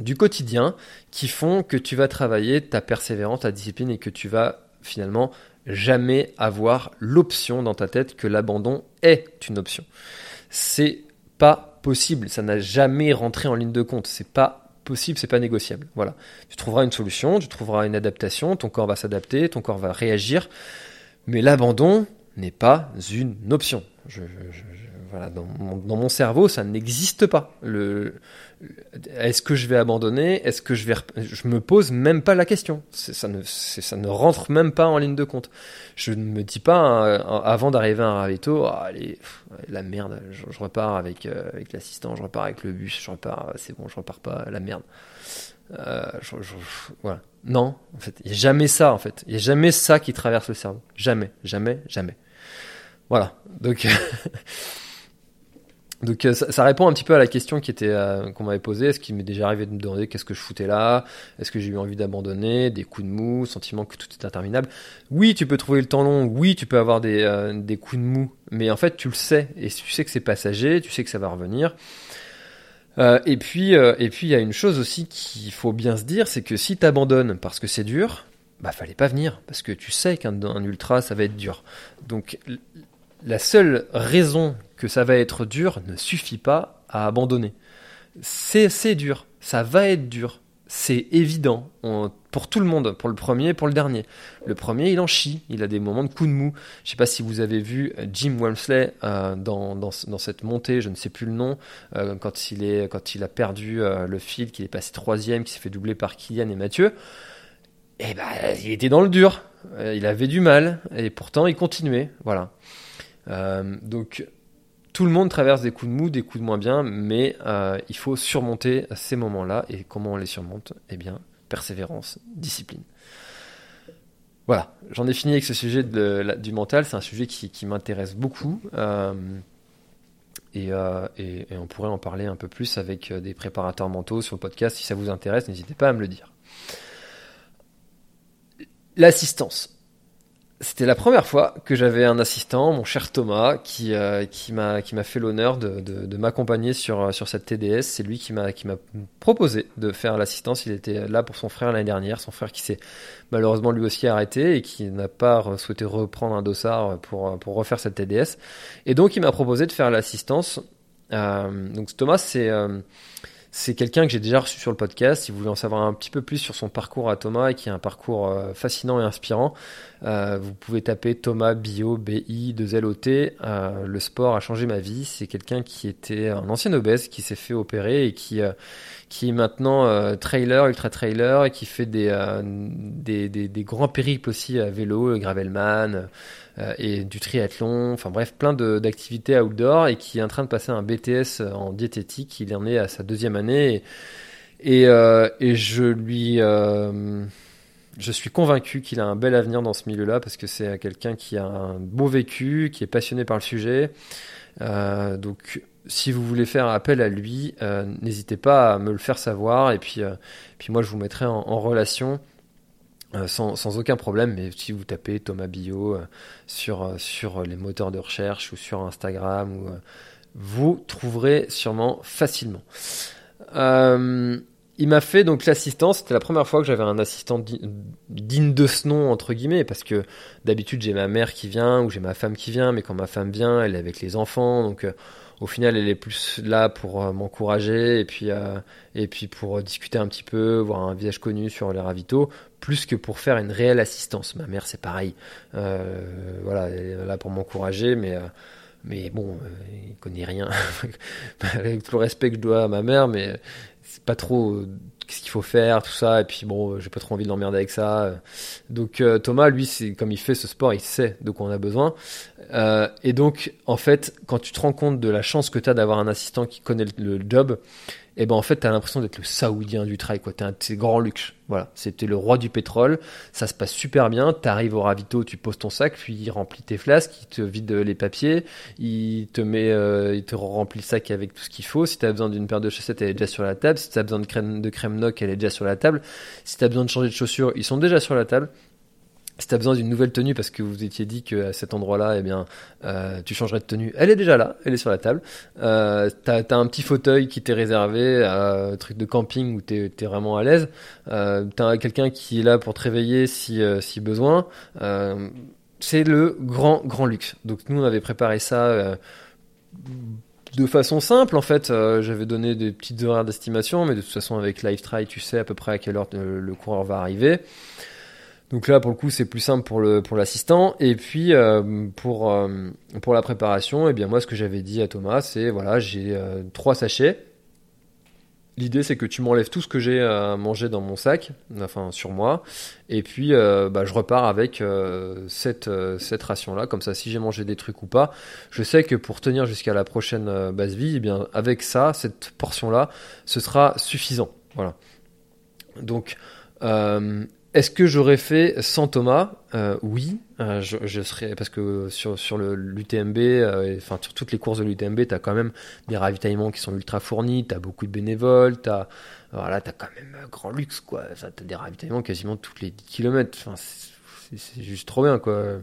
du quotidien qui font que tu vas travailler ta persévérance, ta discipline et que tu vas finalement jamais avoir l'option dans ta tête que l'abandon est une option. C'est pas possible, ça n'a jamais rentré en ligne de compte, c'est pas possible, c'est pas négociable. Voilà. Tu trouveras une solution, tu trouveras une adaptation, ton corps va s'adapter, ton corps va réagir, mais l'abandon n'est pas une option. Dans, mon, cerveau, ça n'existe pas. Est-ce que je vais abandonner? Est-ce que je vais Je me pose même pas la question. Ça ne, ça ne rentre même pas en ligne de compte. Je ne me dis pas hein, avant d'arriver à un ravito, oh, allez, la merde, je, repars avec euh, avec l'assistant, je repars avec le bus, je repars, c'est bon, je repars pas, la merde. Euh. Non, en fait, il n'y a jamais ça, en fait. Il n'y a jamais ça qui traverse le cerveau. Jamais, jamais, jamais. Voilà. Donc, Donc euh, ça, répond un petit peu à la question qui était euh, qu'on m'avait posée. Est-ce qu'il m'est déjà arrivé de me demander qu'est-ce que je foutais là? Est-ce que j'ai eu envie d'abandonner? Des coups de mou, sentiment que tout est interminable? Oui, tu peux trouver le temps long. Oui, tu peux avoir des, euh, des coups de mou. Mais en fait, tu le sais et tu sais que c'est passager. Tu sais que ça va revenir. et puis, et puis il y a une chose aussi qu'il faut bien se dire, c'est que si tu abandonnes parce que c'est dur, bah fallait pas venir parce que tu sais qu'un ultra ça va être dur. Donc la seule raison que ça va être dur ne suffit pas à abandonner. C'est dur, ça va être dur, c'est évident pour tout le monde, pour le premier et pour le dernier. Le premier, il en chie, il a des moments de coup de mou. Je ne sais pas si vous avez vu Jim Walmsley euh, dans, cette montée, je ne sais plus le nom, euh, quand, il a perdu euh, le fil, qu'il est passé troisième, qu'il s'est fait doubler par Kylian et Mathieu. Eh ben, il était dans le dur, il avait du mal, et pourtant il continuait. Voilà. Euh, donc tout le monde traverse des coups de mou, des coups de moins bien, mais euh, il faut surmonter ces moments-là. Et comment on les surmonte? Eh bien, persévérance, discipline. Voilà, j'en ai fini avec ce sujet du mental. C'est un sujet qui, m'intéresse beaucoup. Euh, et, on pourrait en parler un peu plus avec des préparateurs mentaux sur le podcast. Si ça vous intéresse, n'hésitez pas à me le dire. L'assistance c'était la première fois que j'avais un assistant, mon cher Thomas, qui, euh, qui m'a fait l'honneur de, de, m'accompagner sur euh, sur cette TDS. C'est lui qui m'a proposé de faire l'assistance. Il était là pour son frère l'année dernière, son frère qui s'est malheureusement lui aussi arrêté et qui n'a pas souhaité reprendre un dossard pour pour refaire cette TDS. Et donc il m'a proposé de faire l'assistance. Euh, donc Thomas, c'est c'est quelqu'un que j'ai déjà reçu sur le podcast. Si vous voulez en savoir un petit peu plus sur son parcours à Thomas et qui a un parcours euh, fascinant et inspirant, euh, vous pouvez taper Thomas Bio, BI, 2 LOT. Euh, le sport a changé ma vie. C'est quelqu'un qui était un ancien obèse, qui s'est fait opérer et qui, qui est maintenant trailer, ultra trailer et qui fait des, des, des, des, grands périples aussi à vélo, Gravelman. Euh, et du triathlon, enfin bref, plein d'activités outdoor et qui est en train de passer un BTS en diététique. Il en est à sa deuxième année et, et, euh, je lui euh, je suis convaincu qu'il a un bel avenir dans ce milieu-là parce que c'est quelqu'un qui a un beau vécu, qui est passionné par le sujet. donc, si vous voulez faire appel à lui, n'hésitez pas à me le faire savoir et puis, puis moi je vous mettrai en relation euh, sans, aucun problème, mais si vous tapez Thomas Bio euh, sur, euh, sur les moteurs de recherche ou sur Instagram, ou, vous trouverez sûrement facilement. il m'a fait donc l'assistance, c'était la première fois que j'avais un assistant digne de ce nom, entre guillemets, parce que d'habitude j'ai ma mère qui vient ou j'ai ma femme qui vient, mais quand ma femme vient, elle est avec les enfants, donc au final, elle est plus là pour euh, m'encourager et puis euh, et puis pour euh, discuter un petit peu, voir un visage connu sur les ravitaux, plus que pour faire une réelle assistance. Ma mère, c'est pareil. voilà, elle est là pour m'encourager, mais mais bon, il connaît rien. Avec tout le respect que je dois à ma mère, mais c'est pas trop qu'est-ce qu'il faut faire, tout ça. Et puis bon, j'ai pas trop envie de l'emmerder avec ça. Donc euh, Thomas, lui, c'est comme il fait ce sport, il sait de quoi on a besoin. Euh, et donc, en fait, quand tu te rends compte de la chance que tu as d'avoir un assistant qui connaît le job, et ben en fait, tu as l'impression d'être le saoudien du trail, quoi. T'es un grand luxe. Voilà. C'était le roi du pétrole. Ça se passe super bien. Tu arrives au ravito, tu poses ton sac, puis il remplit tes flasques, il te vide les papiers, il te met, euh, il te remplit le sac avec tout ce qu'il faut. Si tu as besoin d'une paire de chaussettes, elle est déjà sur la table. Si tu as besoin de crème, de crème noc, elle est déjà sur la table. Si tu as besoin de changer de chaussures, ils sont déjà sur la table. Si tu as besoin d'une nouvelle tenue parce que vous étiez dit qu'à cet endroit-là, eh bien, euh, tu changerais de tenue, elle est déjà là, elle est sur la table. Euh, un petit fauteuil qui t'est réservé, un truc de camping où t'es es vraiment à l'aise. Euh, t'as quelqu'un qui est là pour te réveiller si, euh, si besoin. Euh, c'est le grand, grand luxe. Donc nous, on avait préparé ça euh, de façon simple. En fait, euh, j'avais donné des petites horaires d'estimation, mais de toute façon, avec LiveTry, tu sais à peu près à quelle heure le coureur va arriver. Donc là, pour le coup, c'est plus simple pour l'assistant. Et puis euh, pour euh, pour la préparation, eh bien moi, ce que j'avais dit à Thomas, c'est voilà, j'ai euh, trois sachets. L'idée, c'est que tu m'enlèves tout ce que j'ai à manger dans mon sac, enfin sur moi, et puis bah, je repars avec cette euh, cette ration là. Comme ça, si j'ai mangé des trucs ou pas, je sais que pour tenir jusqu'à la prochaine base vie, eh bien avec ça, cette portion là, ce sera suffisant. Voilà. Donc est-ce que j'aurais fait sans Thomas? Euh, Oui, euh, je, serais parce que sur le l'UTMB, euh, sur toutes les courses de l'UTMB, t'as quand même des ravitaillements qui sont ultra fournis, t'as beaucoup de bénévoles, t'as voilà, quand même un grand luxe quoi. T'as des ravitaillements quasiment toutes les 10 km. Enfin, c'est- juste trop bien quoi.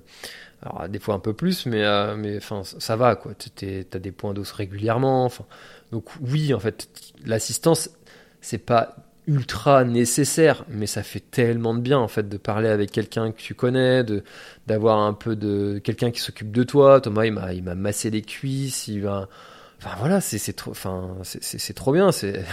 Alors des fois un peu plus, mais mais ça va quoi. T'as des points d'eau régulièrement. Donc oui en fait, l'assistance c'est pas ultra nécessaire, mais ça fait tellement de bien en fait de parler avec quelqu'un que tu connais, de d'avoir un peu de quelqu'un qui s'occupe de toi. Thomas, il m'a il m'a massé les cuisses, il va Enfin voilà, c'est c'est trop, enfin c'est trop bien. C'est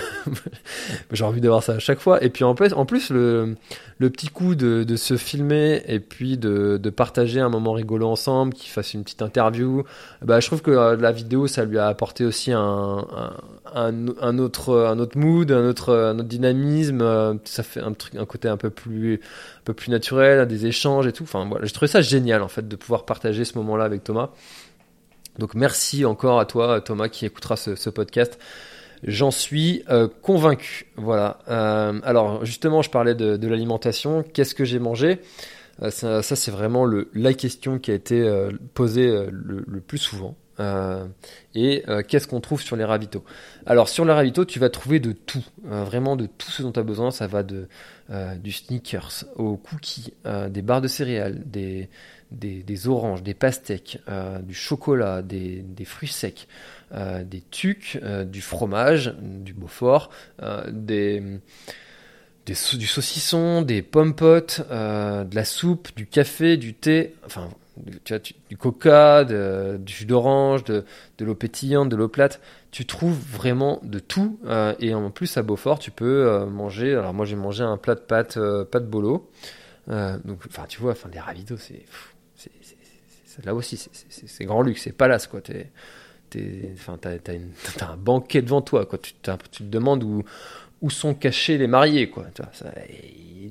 j'ai envie d'avoir ça à chaque fois. Et puis en plus, en plus le le petit coup de de se filmer et puis de de partager un moment rigolo ensemble, qu'il fasse une petite interview. Bah je trouve que euh, la vidéo ça lui a apporté aussi un un, un, un autre un autre mood, un autre un autre dynamisme. euh, Ça fait un truc un côté un peu plus un peu plus naturel, des échanges et tout. Enfin voilà, j'ai trouvé ça génial en fait de pouvoir partager ce moment-là avec Thomas. Donc merci encore à toi Thomas qui écoutera ce, podcast. J'en suis euh, convaincu. Voilà. Euh, alors justement, je parlais de, l'alimentation. Qu'est-ce que j'ai mangé? Euh, Ça, c'est vraiment la question qui a été posée le, plus souvent. Et qu'est-ce qu'on trouve sur les ravitaux? Alors sur les ravitaux, tu vas trouver de tout, vraiment de tout ce dont tu as besoin. Ça va de du sneakers aux cookies, des barres de céréales, des des, oranges, des pastèques, euh, du chocolat, des, fruits secs, euh, des tucs, euh, du fromage, du Beaufort, des, du saucisson, des pommes potes, de la soupe, du café, du thé, du- coca, du jus d'orange, de, l'eau pétillante, de l'eau plate. Tu trouves vraiment de tout. et en plus, à Beaufort, tu peux manger. Alors, moi, j'ai mangé un plat de pâtes, euh, pâtes bolo. Donc, enfin, tu vois, enfin, c'est- c'est- Là aussi, c'est- grand luxe, c'est palace, quoi. Enfin, t'as, t'as un banquet devant toi, quoi. Tu, tu te demandes où, sont cachés les mariés, quoi. Tu,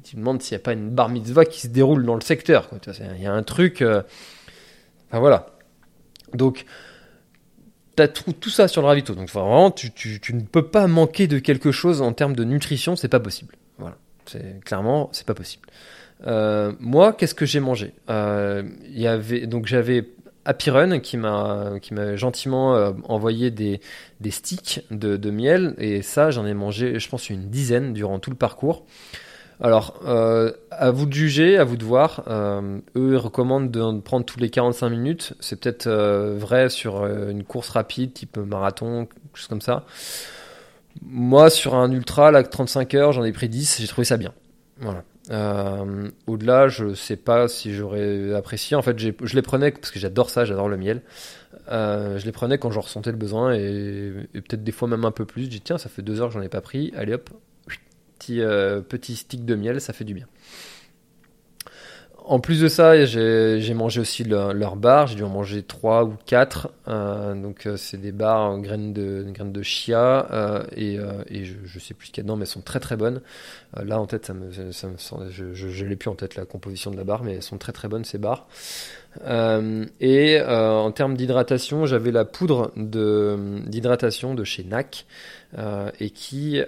te demandes s'il n'y a pas une bar mitzvah qui se déroule dans le secteur, quoi. Il y a un truc. euh, Enfin, voilà. Donc, t'as tout, tout ça sur le ravito. Donc, vraiment, tu ne peux pas manquer de quelque chose en termes de nutrition, c'est pas possible. Voilà. C'est, clairement, c'est pas possible. Euh, moi, qu'est-ce que j'ai mangé? Euh, y avait donc j'avais Happy Run qui m'a gentiment euh, envoyé des sticks de, miel et ça j'en ai mangé je pense une dizaine durant tout le parcours. Alors à vous de juger, à vous de voir. Eux ils recommandent de en prendre tous les 45 minutes. C'est peut-être vrai sur une course rapide type marathon, quelque chose comme ça. Moi sur un ultra là 35 heures j'en ai pris 10, j'ai trouvé ça bien. Voilà. Euh, Au-delà, je sais pas si j'aurais apprécié. En fait, je les prenais parce que j'adore ça, j'adore le miel. Euh, je les prenais quand j'en ressentais le besoin et, et peut-être des fois même un peu plus. Je dis tiens, ça fait deux heures que j'en ai pas pris. Allez hop, petit euh, petit stick de miel, ça fait du bien. En plus de ça, j'ai mangé aussi le- leur bar. J'ai dû en manger trois ou quatre. Euh, donc euh, c'est des bars en graines de graines de chia euh, et, je, je sais plus ce qu'il y a dedans, mais elles sont très très bonnes. Là en tête, ça me, ça me sent- je, je, l'ai plus en tête la composition de la barre, mais elles sont très très bonnes ces. Euh, et en termes d'hydratation, j'avais la poudre de d'hydratation de chez NAC et qui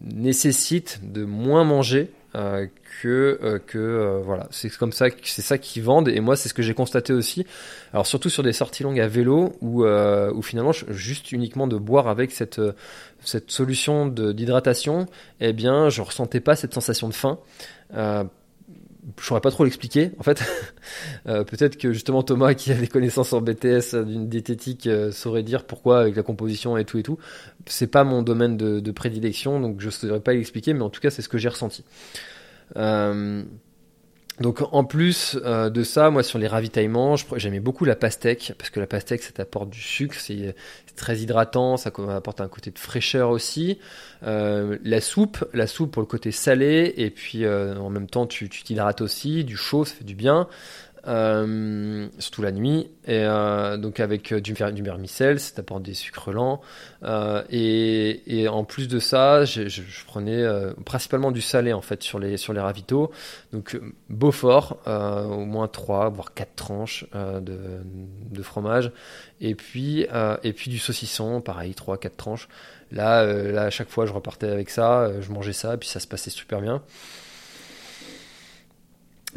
nécessite de moins manger euh, que euh, que euh, voilà. C'est comme ça c'est ça qu'ils vendent. Et moi c'est ce que j'ai constaté aussi. Alors surtout sur des sorties longues à vélo où où finalement juste uniquement de boire avec cette cette solution d'hydratation eh bien je ressentais pas cette sensation de faim je saurais pas trop l'expliquer en fait. Euh, peut-être que justement Thomas qui a des connaissances en BTS d'une diététique saurait dire pourquoi avec la composition et tout et tout. C'est pas mon domaine de, prédilection donc je saurais pas l'expliquer mais en tout cas c'est ce que j'ai ressenti. Euh, donc en plus euh, de ça, moi sur les ravitaillements, j'aimais beaucoup la pastèque parce que la pastèque ça t'apporte du sucre, c'est très hydratant, ça apporte un côté de fraîcheur aussi. Euh, la soupe, la soupe pour le côté salé et puis euh, en même temps tu t'hydrates aussi, du chaud ça fait du bien. Euh, surtout la nuit, et euh, donc avec euh, du, du vermicelle, ça t'apporte des sucres lents, et, en plus de ça, je, prenais principalement du salé en fait sur les sur les ravitaux, donc Beaufort, au moins 3 voire 4 tranches de, de, fromage, et puis et puis du saucisson, pareil 3 4 tranches. Là, là à chaque fois je repartais avec ça, je mangeais ça, et puis ça se passait super bien.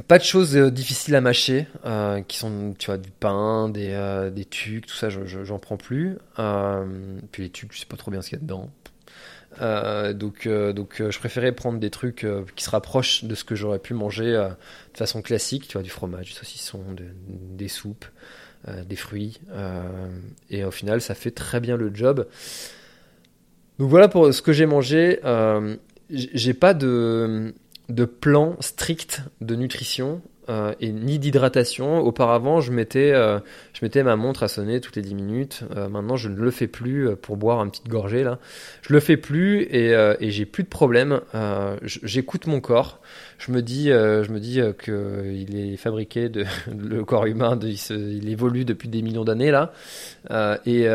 Pas de choses euh, difficiles à mâcher, euh, qui sont, tu vois, du pain, des, euh, des tucs, tout ça, j'en je, prends plus. puis les tucs, je sais pas trop bien ce qu'il y a dedans. donc, donc je préférais prendre des trucs qui se rapprochent de ce que j'aurais pu manger de façon classique, tu vois, du fromage, du saucisson, des soupes, des fruits. et au final, ça fait très bien le job. Donc voilà pour ce que j'ai mangé. j'ai pas de de plan strict de nutrition euh, et ni d'hydratation. Auparavant, je mettais, euh, je mettais ma montre à sonner toutes les 10 minutes. Euh, maintenant, je ne le fais plus pour boire un petit gorgée là. Je le fais plus et, j'ai plus de problème. J'écoute mon corps. Je me dis, je me dis que il est fabriqué de le corps humain, il, évolue depuis des millions d'années là. et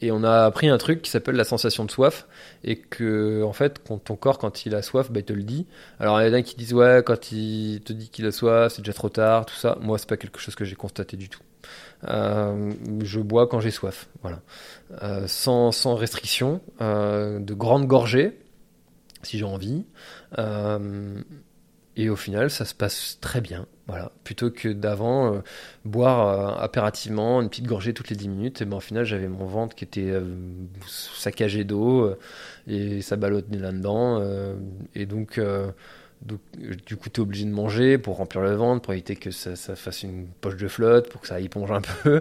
et on a appris un truc qui s'appelle la sensation de soif. Et que en fait quand ton corps quand il a soif bah, il te le dit. Alors il y en a qui disent ouais quand il te dit qu'il a soif c'est déjà trop tard tout ça. Moi c'est pas quelque chose que j'ai constaté du tout. Euh, je bois quand j'ai soif. Voilà. Euh, sans, restriction euh, de grandes gorgées si j'ai envie et au final ça se passe très bien. Voilà, plutôt que d'avant euh, boire euh, impérativement une petite gorgée toutes les 10 minutes, et ben au final j'avais mon ventre qui était euh, saccagé d'eau et ça ballottait là-dedans et donc, du coup tu es obligé de manger pour remplir le ventre, pour éviter que ça, fasse une poche de flotte, pour que ça éponge un peu.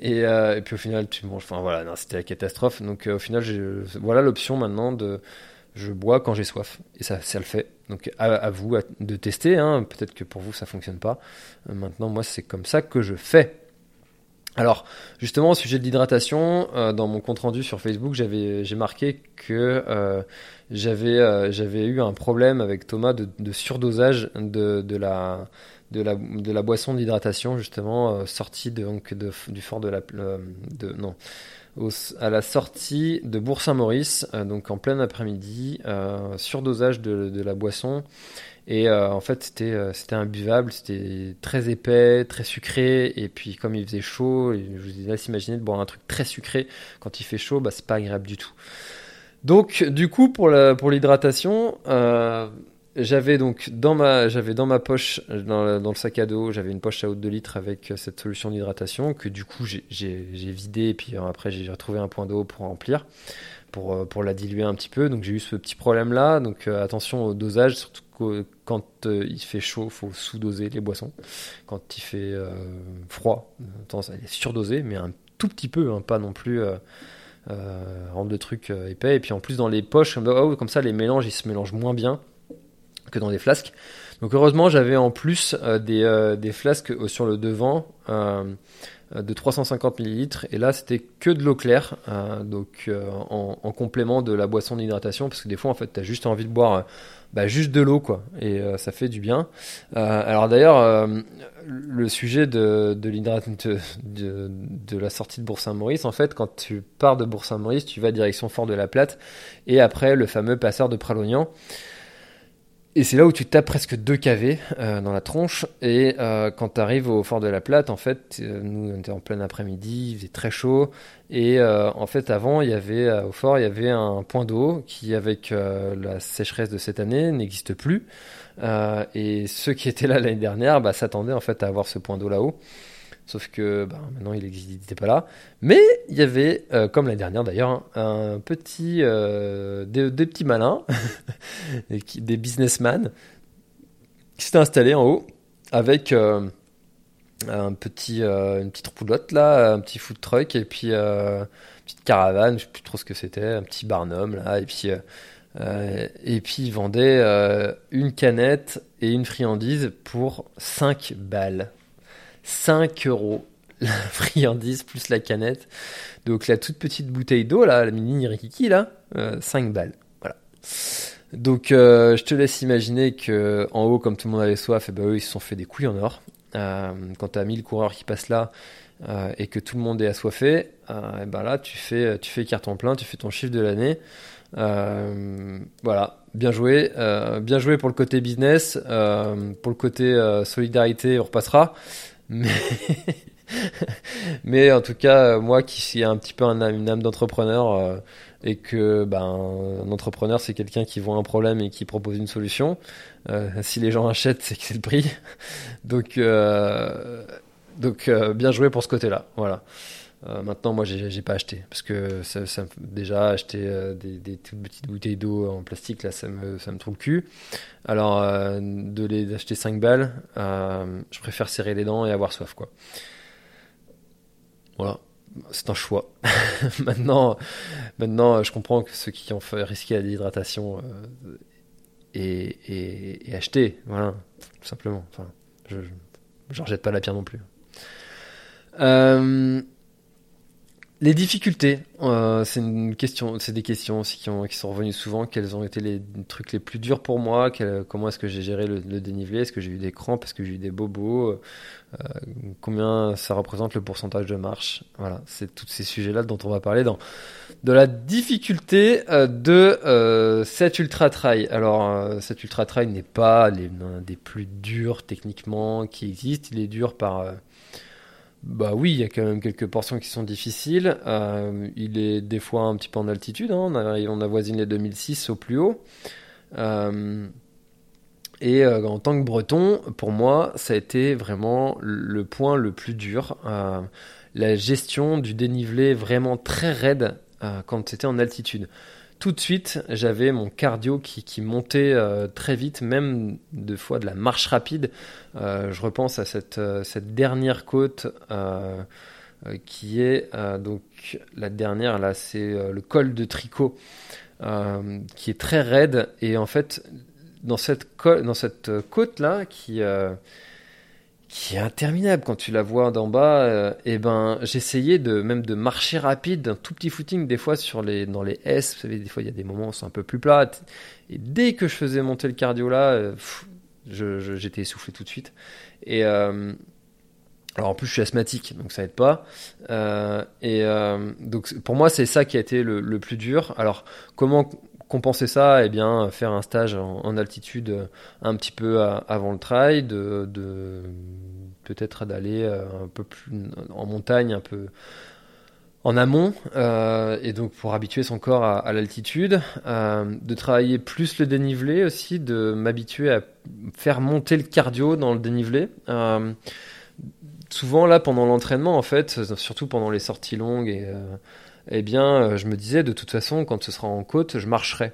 Et, et puis au final tu manges, enfin voilà, c'était la catastrophe. Donc au final voilà l'option maintenant de je bois quand j'ai soif et ça, ça le fait. Donc à, vous de tester. Hein. Peut-être que pour vous ça fonctionne pas. Euh, maintenant moi c'est comme ça que je fais. Alors justement au sujet de l'hydratation, euh, dans mon compte rendu sur Facebook, j'avais j'ai marqué que euh, j'avais j'avais eu un problème avec Thomas de, surdosage de, de la de la, de la boisson d'hydratation justement sortie de, donc de, du fort de la de non à la sortie de Bourg-Saint-Maurice, euh, donc en plein après-midi, euh, surdosage de, la boisson. Et euh, en fait, c'était imbuvable, c'était très épais, très sucré. Et puis, comme il faisait chaud, je vous laisse imaginer de boire un truc très sucré quand il fait chaud, bah, c'est pas agréable du tout. Donc, du coup, pour l'hydratation, j'avais donc dans ma, j'avais dans ma poche, dans, dans le sac à dos, j'avais une poche à haute de litre avec euh, cette solution d'hydratation que du coup j'ai vidé et puis euh, après j'ai retrouvé un point d'eau pour remplir, pour, euh, pour la diluer un petit peu. Donc j'ai eu ce petit problème là. Donc attention au dosage, surtout quand il fait chaud, faut sous-doser les boissons. Quand il fait froid, tendance à surdoser, mais un tout petit peu, hein, pas non plus. Rendre le truc épais et puis en plus dans les poches comme, comme ça les mélanges ils se mélangent moins bien que dans des flasques. Donc heureusement, j'avais en plus euh, des, euh, des, flasques euh, sur le devant de 350 millilitres. Et là c'était que de l'eau claire donc en, en, complément de la boisson d'hydratation. Parce que des fois en fait tu as juste envie de boire bah, juste de l'eau quoi. Et ça fait du bien. Alors d'ailleurs le sujet de, de l'hydratation de, de, la sortie de Bourg-Saint-Maurice en fait quand tu pars de Bourg-Saint-Maurice tu vas direction Fort de la Plate. Et après le fameux passeur de Pralognan et c'est là où tu tapes presque deux KV euh, dans la tronche. Et euh, quand tu arrives au fort de la Plate, en fait, euh, nous on était en plein après-midi, il faisait très chaud. Et en fait, avant, il y avait au fort, il y avait un point d'eau qui, avec la sécheresse de cette année, n'existe plus. et ceux qui étaient là l'année dernière, bah, s'attendaient en fait à avoir ce point d'eau là-haut. Sauf que bah, maintenant il n'était pas là. Mais il y avait, euh, comme la dernière d'ailleurs, un petit, euh, des, petits malins, des businessmen, qui s'était installé en haut avec un petit, une petite roulotte là, un petit food truck et puis une petite caravane, je sais plus trop ce que c'était, un petit barnum là, et puis et puis ils vendaient une canette et une friandise pour 5 balles. 5 euros la friandise plus la canette. Donc la toute petite bouteille d'eau, là, la mini Rikiki, là, 5 balles. Voilà. Donc, euh, je te laisse imaginer que en haut, comme tout le monde avait soif, et eh ben, eux, ils se sont fait des couilles en or. Euh, quand tu as 1000 coureurs qui passent là euh, et que tout le monde est assoiffé, et eh ben là, tu fais, tu fais carton plein, tu fais ton chiffre de l'année. voilà, bien joué. bien joué pour le côté business. pour le côté solidarité, on repassera. Mais. Mais en tout cas, moi qui suis un petit peu un, une âme d'entrepreneur, et que ben, un entrepreneur c'est quelqu'un qui voit un problème et qui propose une solution. Euh, si les gens achètent, c'est que c'est le prix. donc euh, donc euh, bien joué pour ce côté-là. Voilà. Maintenant, moi, j'ai pas acheté parce que déjà acheter des, des, toutes petites bouteilles d'eau en plastique là, ça me trouve le cul. Alors de les acheter 5 balles, je préfère serrer les dents et avoir soif quoi. Voilà c'est un choix. maintenant, maintenant, je comprends que ceux qui ont fait risquer la déshydratation euh, et, et, acheter, voilà, tout simplement. Enfin, je ne rejette pas la pierre non plus. Euh, les difficultés, euh, c'est des questions aussi qui, ont, qui, sont revenues souvent. Quels ont été les trucs les plus durs pour moi? Comment est-ce que j'ai géré le, dénivelé? Est-ce que j'ai eu des crampes? Est-ce que j'ai eu des bobos? Euh, Combien ça représente le pourcentage de marche? Voilà, c'est tous ces sujets-là dont on va parler dans de la difficulté euh, de cet ultra trail. Alors, cet ultra trail n'est pas l'un des plus durs techniquement qui existent. Il est dur par bah oui, il y a quand même quelques portions qui sont difficiles. Euh, il est des fois un petit peu en altitude. Hein. On, a, avoisine les 2006 au plus haut. Euh, et euh, en tant que breton, pour moi, ça a été vraiment le point le plus dur. la gestion du dénivelé vraiment très raide quand c'était en altitude tout de suite, j'avais mon cardio qui, montait euh, très vite, même de fois de la marche rapide. Euh, je repense à cette, euh, dernière côte qui est donc la dernière, là, c'est le col de Tricot, qui est très raide. Et en fait, dans cette, dans cette côte-là, qui qui est interminable quand tu la vois d'en bas. et euh, eh ben, j'essayais de même de marcher rapide, d'un tout petit footing des fois sur les dans les S. Vous savez, des fois il y a des moments où c'est un peu plus plat. Et dès que je faisais monter le cardio là, euh, j'étais essoufflé tout de suite. Et euh, alors en plus je suis asthmatique, donc ça aide pas. et donc pour moi c'est ça qui a été le, plus dur. Alors comment compenser ça, eh bien, faire un stage en, altitude un petit peu avant le trail, de, peut-être d'aller euh, un peu plus en montagne, un peu en amont, euh, et donc pour habituer son corps à, l'altitude, euh, de travailler plus le dénivelé aussi, de m'habituer à faire monter le cardio dans le dénivelé. souvent là, pendant l'entraînement, en fait, surtout pendant les sorties longues, et, eh bien, je me disais de toute façon, quand ce sera en côte, je marcherai.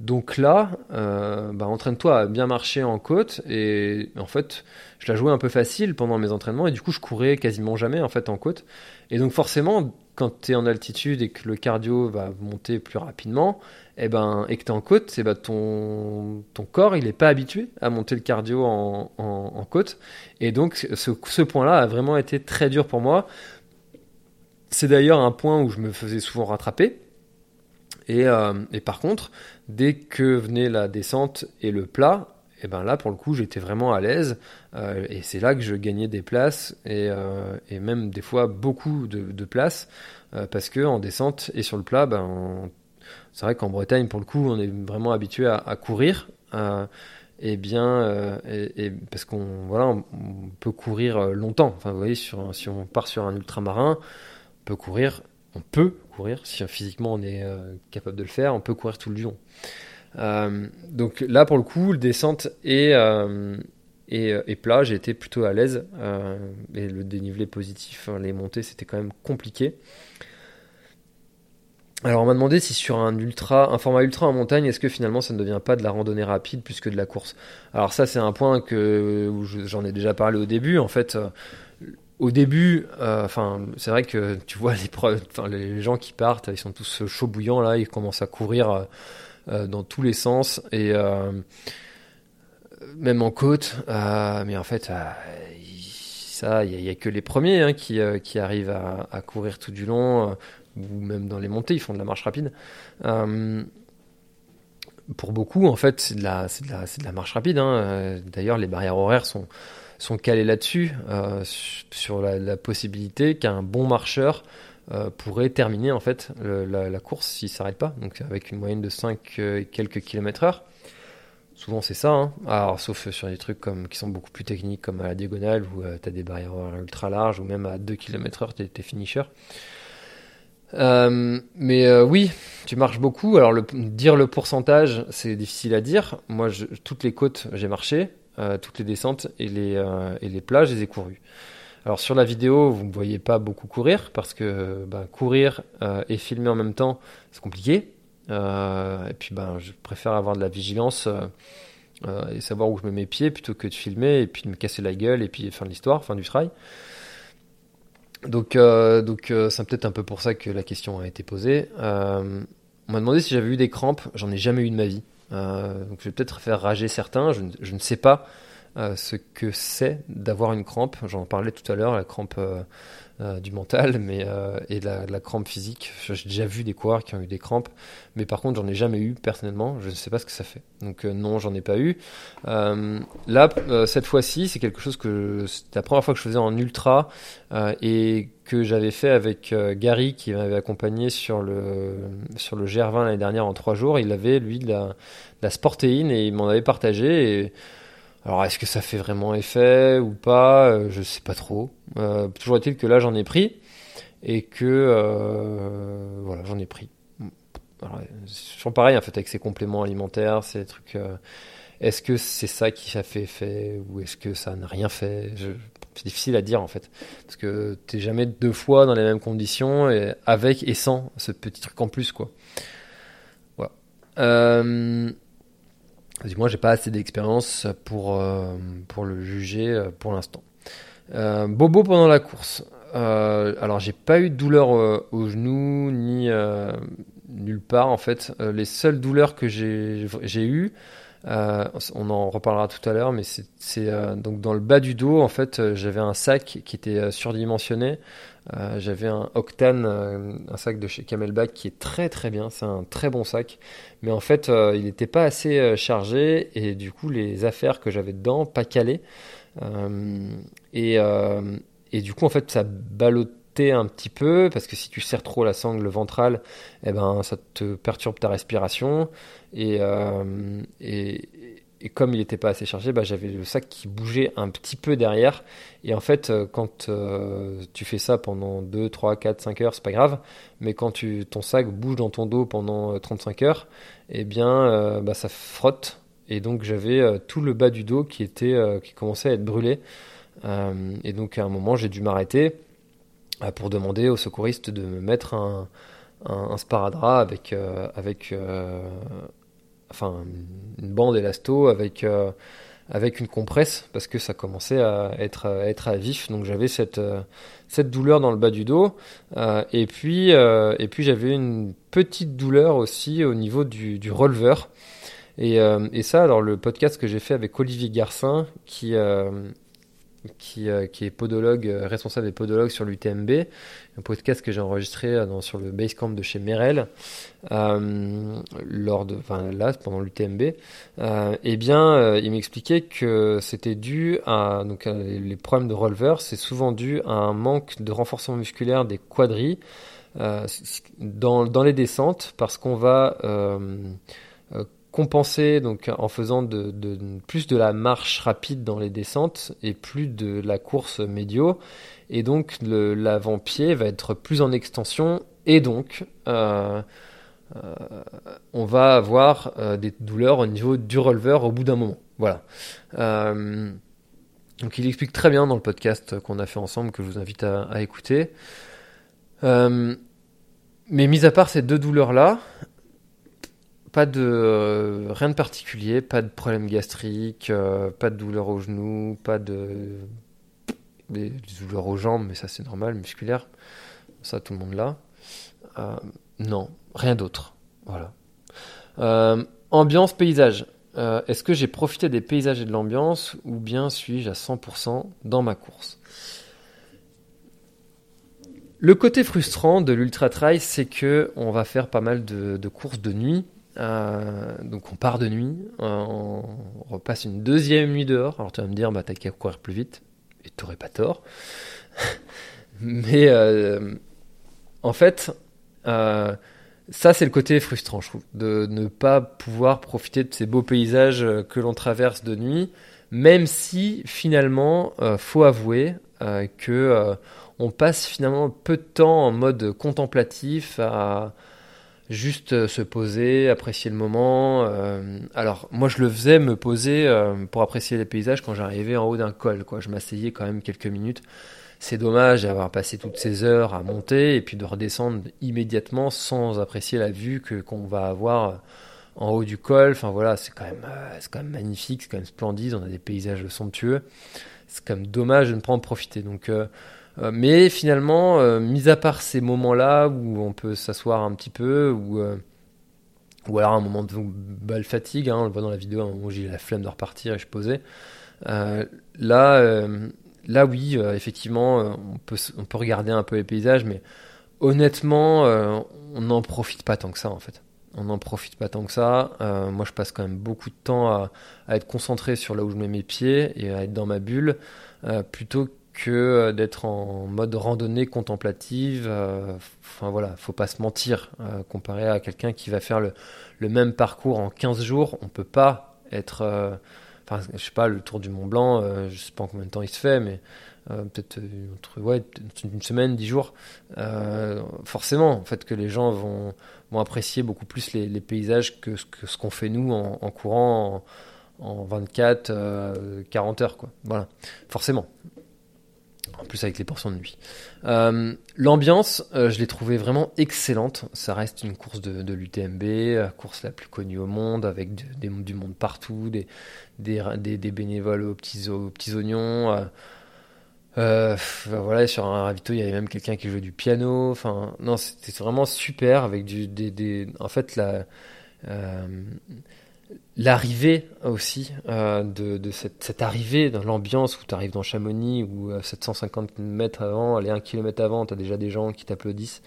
Donc là, euh, bah, entraîne-toi à bien marcher en côte. Et en fait, je la jouais un peu facile pendant mes entraînements. Et du coup, je courais quasiment jamais en fait en côte. Et donc forcément, quand tu es en altitude et que le cardio va monter plus rapidement, et, eh ben, et que tu es en côte, et eh ben, ton, ton corps il n'est pas habitué à monter le cardio en, en, côte. Et donc ce, ce point-là a vraiment été très dur pour moi. C'est d'ailleurs un point où je me faisais souvent rattraper. Et, euh, et par contre, Dès que venait la descente et le plat, et eh ben là pour le coup j'étais vraiment à l'aise. Euh, et c'est là que je gagnais des places et, euh, et même des fois beaucoup de, places parce que en descente et sur le plat ben c'est vrai qu'en Bretagne pour le coup on est vraiment habitué à, courir. Et bien parce qu'on voilà on, peut courir longtemps. Enfin vous voyez si on part sur un ultramarin peut courir on peut courir, si physiquement on est euh, capable de le faire, on peut courir tout le long. Euh, donc là, pour le coup, le descente et, euh, plat, j'ai été plutôt à l'aise. et le dénivelé positif, hein, les montées, c'était quand même compliqué. alors on m'a demandé si sur un ultra, un format ultra en montagne, est-ce que finalement ça ne devient pas de la randonnée rapide plus que de la course? Alors ça c'est un point que j'en ai déjà parlé au début. En fait, au début, euh, enfin c'est vrai que tu vois les, les gens qui partent, ils sont tous chauds bouillants là, ils commencent à courir euh, dans tous les sens et même en côte. mais en fait, ça, il n'y a, que les premiers hein, qui, arrivent à, courir tout du long ou même dans les montées, ils font de la marche rapide. Euh, pour beaucoup, en fait, c'est de la, marche rapide. Hein. Euh, d'ailleurs, les barrières horaires sont, sont calées là-dessus, euh, sur la, possibilité qu'un bon marcheur pourrait terminer en fait la, course s'il s'arrête pas. Donc avec une moyenne de 5 et quelques kilomètres heure. Souvent c'est ça, hein. Alors, sauf sur des trucs comme, qui sont beaucoup plus techniques comme à la diagonale où tu as des barrières ultra larges ou même à 2 km heure tu es, finisher. Euh, mais euh, oui, tu marches beaucoup. Alors, dire le pourcentage, c'est difficile à dire. Moi, je, toutes les côtes, j'ai marché, euh, toutes les descentes et les, les plages, je les ai courues. Alors, sur la vidéo, vous ne voyez pas beaucoup courir parce que ben, courir et filmer en même temps, c'est compliqué. et puis, ben, je préfère avoir de la vigilance et savoir où je mets mes pieds plutôt que de filmer et puis de me casser la gueule et puis fin de l'histoire, fin du trail. Donc, euh, donc euh, c'est peut-être un peu pour ça que la question a été posée. Euh, on m'a demandé si j'avais eu des crampes. J'en ai jamais eu de ma vie. Donc, je vais peut-être faire rager certains. Je ne sais pas ce que c'est d'avoir une crampe. J'en parlais tout à l'heure, la crampe euh, du mental mais, euh, et la, crampe physique. J'ai déjà vu des coureurs qui ont eu des crampes, mais par contre, j'en ai jamais eu personnellement. Je ne sais pas ce que ça fait. Donc, euh, non, j'en ai pas eu. là, cette fois-ci, c'est quelque chose que c'était la première fois que je faisais en ultra et que j'avais fait avec Gary qui m'avait accompagné sur le, sur le GR20 l'année dernière en trois jours. Il avait, lui, de la, de la sportéine et il m'en avait partagé. Alors est-ce que ça fait vraiment effet ou pas? Euh, Je sais pas trop. Euh, toujours est-il que là j'en ai pris et que euh, voilà j'en ai pris. C'est toujours pareil en fait avec ces compléments alimentaires, ces trucs. est-ce que c'est ça qui a fait effet ou est-ce que ça n'a rien fait? C'est difficile à dire en fait parce que t'es jamais deux fois dans les mêmes conditions et avec et sans ce petit truc en plus quoi. Voilà. Moi, j'ai pas assez d'expérience pour, euh, pour le juger euh, pour l'instant. Euh, bobo pendant la course. alors, j'ai pas eu de douleur au genou ni nulle part en fait. les seules douleurs que j'ai eues, on en reparlera tout à l'heure, mais c'est donc dans le bas du dos en fait, j'avais un sac qui était surdimensionné. Euh, j'avais un Octane, euh, un sac de chez Camelback qui est très très bien, c'est un très bon sac, mais en fait euh, il n'était pas assez chargé et du coup les affaires que j'avais dedans pas calées. Et, du coup en fait ça un petit peu parce que si tu serres trop la sangle ventrale, eh ben ça te perturbe ta respiration et, et comme il n'était pas assez chargé, bah, j'avais le sac qui bougeait un petit peu derrière. Et en fait, euh, quand euh, tu fais ça pendant 2, 3, 4, 5 heures, c'est pas grave. Mais quand tu, ton sac bouge dans ton dos pendant 35 euh, heures, eh bien, bah, ça frotte. Et donc, j'avais tout le bas du dos qui, était, qui commençait à être brûlé. et donc, à un moment, j'ai dû m'arrêter pour demander aux secouristes de me mettre un, sparadrap avec, avec enfin une bande élasto avec euh, avec une compresse parce que ça commençait à être à vif. Donc j'avais cette euh, cette douleur dans le bas du dos. Euh, et puis et puis j'avais une petite douleur aussi au niveau du, du releveur. Et, et ça alors le podcast que j'ai fait avec Olivier Garcin qui qui, euh, qui est podologue, euh, responsable des podologues sur l'UTMB, un podcast que j'ai enregistré euh, sur le Basecamp de chez Merel, lors de, enfin là, pendant l'UTMB, eh bien, il m'expliquait que c'était dû à, donc, les, problèmes de releveur, c'est souvent dû à un manque de renforcement musculaire des quadris, dans, dans les descentes, parce qu'on va compenser donc en faisant de, plus de la marche rapide dans les descentes et plus de la course médio. Et donc l'avant-pied va être plus en extension et donc euh, euh, on va avoir euh, des douleurs au niveau du releveur au bout d'un moment. Voilà. Donc il explique très bien dans le podcast qu'on a fait ensemble que je vous invite à, à écouter. Mais mis à part ces deux douleurs-là, pas de euh, rien de particulier, pas de problème gastrique, euh, pas de douleur au genou, pas de des, douleurs aux jambes, mais ça c'est normal, musculaire, ça tout le monde l'a. Euh, non, rien d'autre. Voilà. ambiance, paysage. Est-ce que j'ai profité des paysages et de l'ambiance ou bien suis-je à 100% dans ma course? Le côté frustrant de l'ultra trail, c'est que on va faire pas mal de, courses de nuit. Euh, donc on part de nuit, euh, on repasse une deuxième nuit dehors. Alors tu vas me dire, bah t'as qu'à courir plus vite, et t'aurais pas tort. Mais euh, en fait, ça c'est le côté frustrant, je trouve, de ne pas pouvoir profiter de ces beaux paysages que l'on traverse de nuit, même si finalement, faut avouer que on passe finalement peu de temps en mode contemplatif à juste se poser, apprécier le moment. Euh, alors moi je le faisais me poser euh, pour apprécier les paysages quand j'arrivais en haut d'un col. Quoi. Je m'asseyais quand même quelques minutes. C'est dommage d'avoir passé toutes ces heures à monter et puis de redescendre immédiatement sans apprécier la vue que qu'on va avoir en haut du col. Enfin voilà, c'est quand même euh, c'est quand même magnifique, c'est quand même splendide. On a des paysages somptueux. C'est quand même dommage de ne pas en profiter. Donc euh, mais finalement, euh, mis à part ces moments-là où on peut s'asseoir un petit peu, ou, euh, ou alors un moment de balle fatigue, hein, on le voit dans la vidéo, où j'ai la flemme de repartir et je posais. là, là, oui, effectivement, on peut, on peut regarder un peu les paysages, mais honnêtement, on n'en profite pas tant que ça en fait. On n'en profite pas tant que ça. moi, je passe quand même beaucoup de temps à, à, être concentré sur là où je mets mes pieds et à être dans ma bulle, plutôt que euh, d'être en mode randonnée contemplative. Euh, enfin voilà, faut pas se mentir. Euh, comparé à quelqu'un qui va faire le, même parcours en 15 jours, on peut pas être. Enfin, je sais pas, le tour du Mont Blanc, je sais pas en combien de temps il se fait, mais peut-être une semaine, dix jours. forcément, en fait, que les gens vont, apprécier beaucoup plus les, paysages que, ce qu'on fait nous en, courant en, en 24, 40 heures. Voilà, forcément en plus avec les portions de nuit. Euh, l'ambiance, euh, je l'ai trouvée vraiment excellente. Ça reste une course de, l'UTMB, la course la plus connue au monde, avec du monde partout, des, bénévoles aux petits, oignons. Euh, voilà, sur un ravito, il y avait même quelqu'un qui jouait du piano. Non, c'était vraiment super avec des, en fait, la, l'arrivée aussi euh, de, cette, arrivée dans l'ambiance où tu arrives dans Chamonix où 750 euh, mètres avant, allez un kilomètre avant, tu as déjà des gens qui t'applaudissent.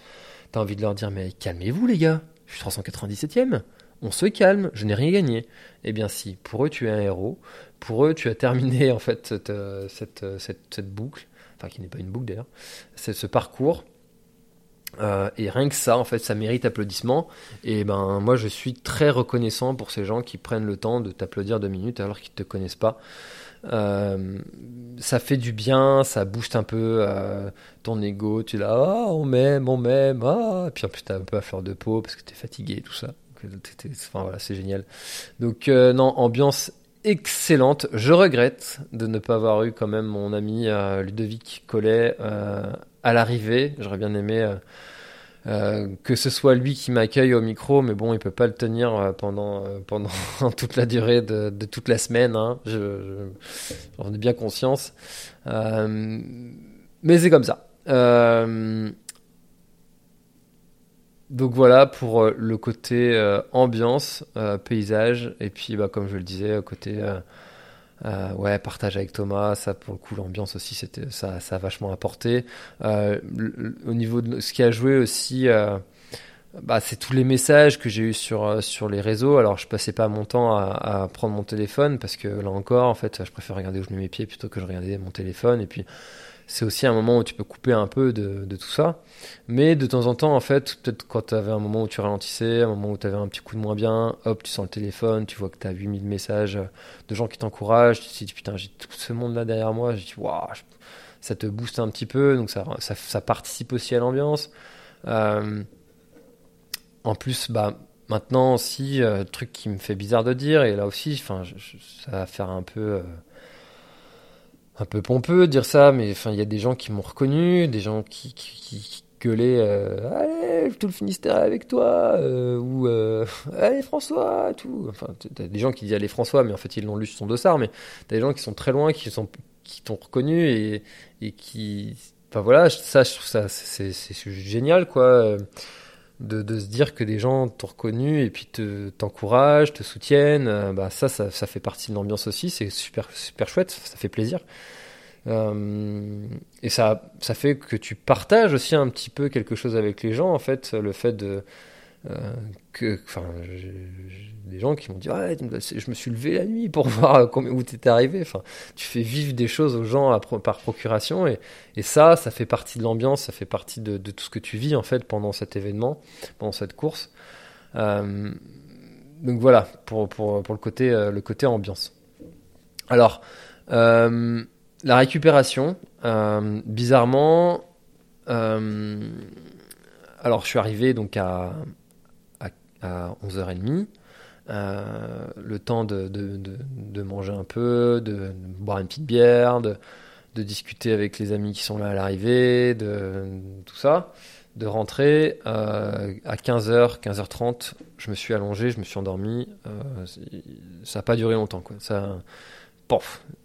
Tu as envie de leur dire mais calmez-vous les gars, je suis 397ème. On se calme, je n'ai rien gagné. Eh bien si, pour eux tu es un héros, pour eux tu as terminé en fait cette, euh, cette boucle, enfin qui n'est pas une boucle d'ailleurs, c'est ce parcours euh, et rien que ça, en fait, ça mérite applaudissement. Et ben, moi, je suis très reconnaissant pour ces gens qui prennent le temps de t'applaudir deux minutes alors qu'ils te connaissent pas. Euh, ça fait du bien, ça booste un peu euh, ton ego. Tu es là, ah, on m'aime, on m'aime, ah. Et puis en plus, t'as un peu à fleur de peau parce que t'es fatigué et tout ça. Enfin voilà, c'est génial. Donc, non, ambiance excellente. Je regrette de ne pas avoir eu quand même mon ami Ludovic Collet à l'arrivée. J'aurais bien aimé euh, euh, que ce soit lui qui m'accueille au micro, mais bon, il peut pas le tenir euh, pendant toute la durée de, toute la semaine. Hein. Je, j'en ai bien conscience, mais c'est comme ça. Donc voilà pour le côté ambiance, paysage, et puis bah, comme je le disais, côté euh, ouais, partage avec Thomas, ça pour le coup l'ambiance aussi, c'était ça, a vachement apporté. Euh, au niveau de ce qui a joué aussi, euh, bah, c'est tous les messages que j'ai eu sur euh, sur les réseaux. Alors je passais pas mon temps à, prendre mon téléphone parce que là encore, en fait, je préfère regarder où je mets mes pieds plutôt que de regarder mon téléphone. Et puis c'est aussi un moment où tu peux couper un peu de, tout ça. Mais de temps en temps, en fait, peut-être quand tu avais un moment où tu ralentissais, un moment où tu avais un petit coup de moins bien, hop, tu sens le téléphone, tu vois que tu as 8000 messages de gens qui t'encouragent, tu te dis putain, j'ai tout ce monde-là derrière moi, je dis waouh, ça te booste un petit peu, donc ça, ça, participe aussi à l'ambiance. Euh, en plus, bah, maintenant aussi, euh, truc qui me fait bizarre de dire, et là aussi, enfin, ça va faire un peu. Euh, un peu pompeux de dire ça, mais enfin, il y a des gens qui m'ont reconnu, des gens qui, qui, gueuler euh, allez tout le Finistère avec toi euh, ou euh, allez François tout. Enfin t'as des gens qui disent allez François mais en fait ils l'ont lu sur son dossard mais t'as des gens qui sont très loin qui sont qui t'ont reconnu et, et qui enfin voilà ça je trouve ça c'est génial quoi de, se dire que des gens t'ont reconnu et puis te t'encouragent te soutiennent bah ça, ça ça fait partie de l'ambiance aussi c'est super super chouette ça fait plaisir euh, et ça, ça fait que tu partages aussi un petit peu quelque chose avec les gens, en fait, le fait de. Euh, que, enfin, des gens qui m'ont dit ouais, je me suis levé la nuit pour voir où t'étais arrivé. Enfin, tu fais vivre des choses aux gens par procuration et, et, ça, ça fait partie de l'ambiance, ça fait partie de, tout ce que tu vis en fait pendant cet événement, pendant cette course. Euh, donc voilà pour, pour, pour le côté le côté ambiance. Alors euh, la récupération, euh, bizarrement, euh, alors je suis arrivé donc à, à, 11h30, euh, le temps de, manger un peu, de, boire une petite bière, de, discuter avec les amis qui sont là à l'arrivée, de tout ça, de rentrer à 15h, 15h30, je me suis allongé, je me suis endormi, ça n'a pas duré longtemps quoi. Ça,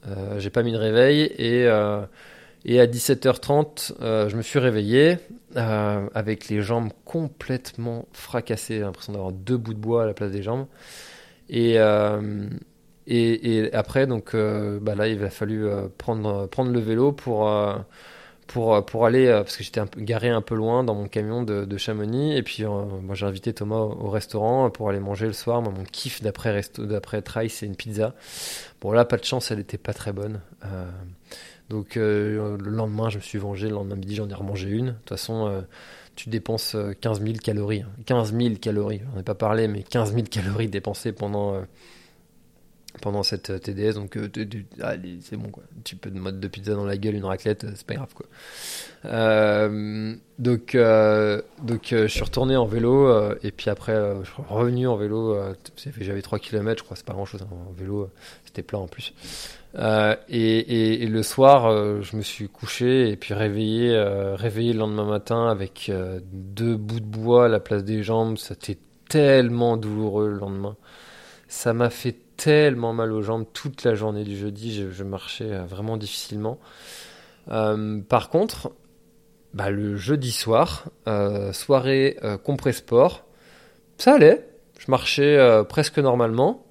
euh, j'ai pas mis de réveil et, euh, et à 17h30, euh, je me suis réveillé avec les jambes complètement fracassées. L'impression d'avoir deux bouts de bois à la place des jambes. Et, et, après, donc, bah là, il a fallu prendre, le vélo pour pour, euh, aller, euh, parce que j'étais garé un peu loin dans mon camion de, Chamonix, et puis euh, moi j'ai invité Thomas au, restaurant pour aller manger le soir. Moi, mon kiff d'après trail, c'est une pizza. Bon là, pas de chance, elle était pas très bonne. Donc le lendemain, je me suis vengé. Le lendemain midi, j'en ai remangé une. De toute façon, tu dépenses 15 000 calories. 15 hein. 000 calories. On ai pas parlé, mais 15 000 calories dépensées pendant pendant cette euh, TDS. Donc, euh, c'est bon, quoi. Un petit peu de mode de pizza dans la gueule, une raclette, euh, c'est pas grave, quoi. donc, donc je suis retourné en vélo, et puis après, je suis revenu en vélo. J'avais 3 km, je crois, c'est pas grand chose. Hein. En vélo, c'était plein en plus. Et, et, le soir, je me suis couché et puis réveillé, réveillé le lendemain matin avec deux bouts de bois à la place des jambes. C'était tellement douloureux le lendemain. Ça m'a fait tellement mal aux jambes toute la journée du jeudi. Je, marchais euh, vraiment difficilement. Euh, par contre, bah, le jeudi soir, euh, soirée euh, sport, ça allait. Je marchais presque normalement.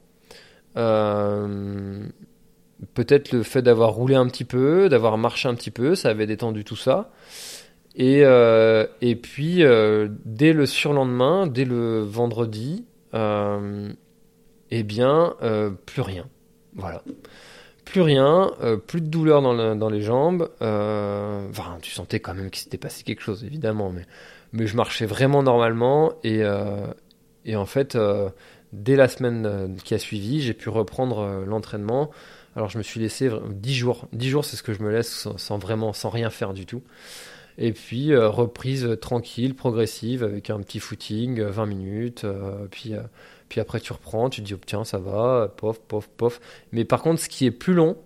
Peut-être le fait d'avoir roulé un petit peu, d'avoir marché un petit peu, ça avait détendu tout ça. Et, et puis, dès le surlendemain, dès le vendredi, eh bien, euh, plus rien. Voilà. Plus rien, euh, plus de douleur dans, les jambes. Euh, enfin, tu sentais quand même qu'il s'était passé quelque chose, évidemment, mais, mais je marchais vraiment normalement. Et, et en fait, dès la semaine qui a suivi, j'ai pu reprendre l'entraînement. Alors, je me suis laissé 10 jours. 10 jours, c'est ce que je me laisse sans, vraiment, sans rien faire du tout. Et puis, reprise tranquille, progressive, avec un petit footing, 20 minutes. puis puis après, tu reprends, tu dis, oh, tiens, ça va, pof, pof, pof. Mais par contre, ce qui est plus long,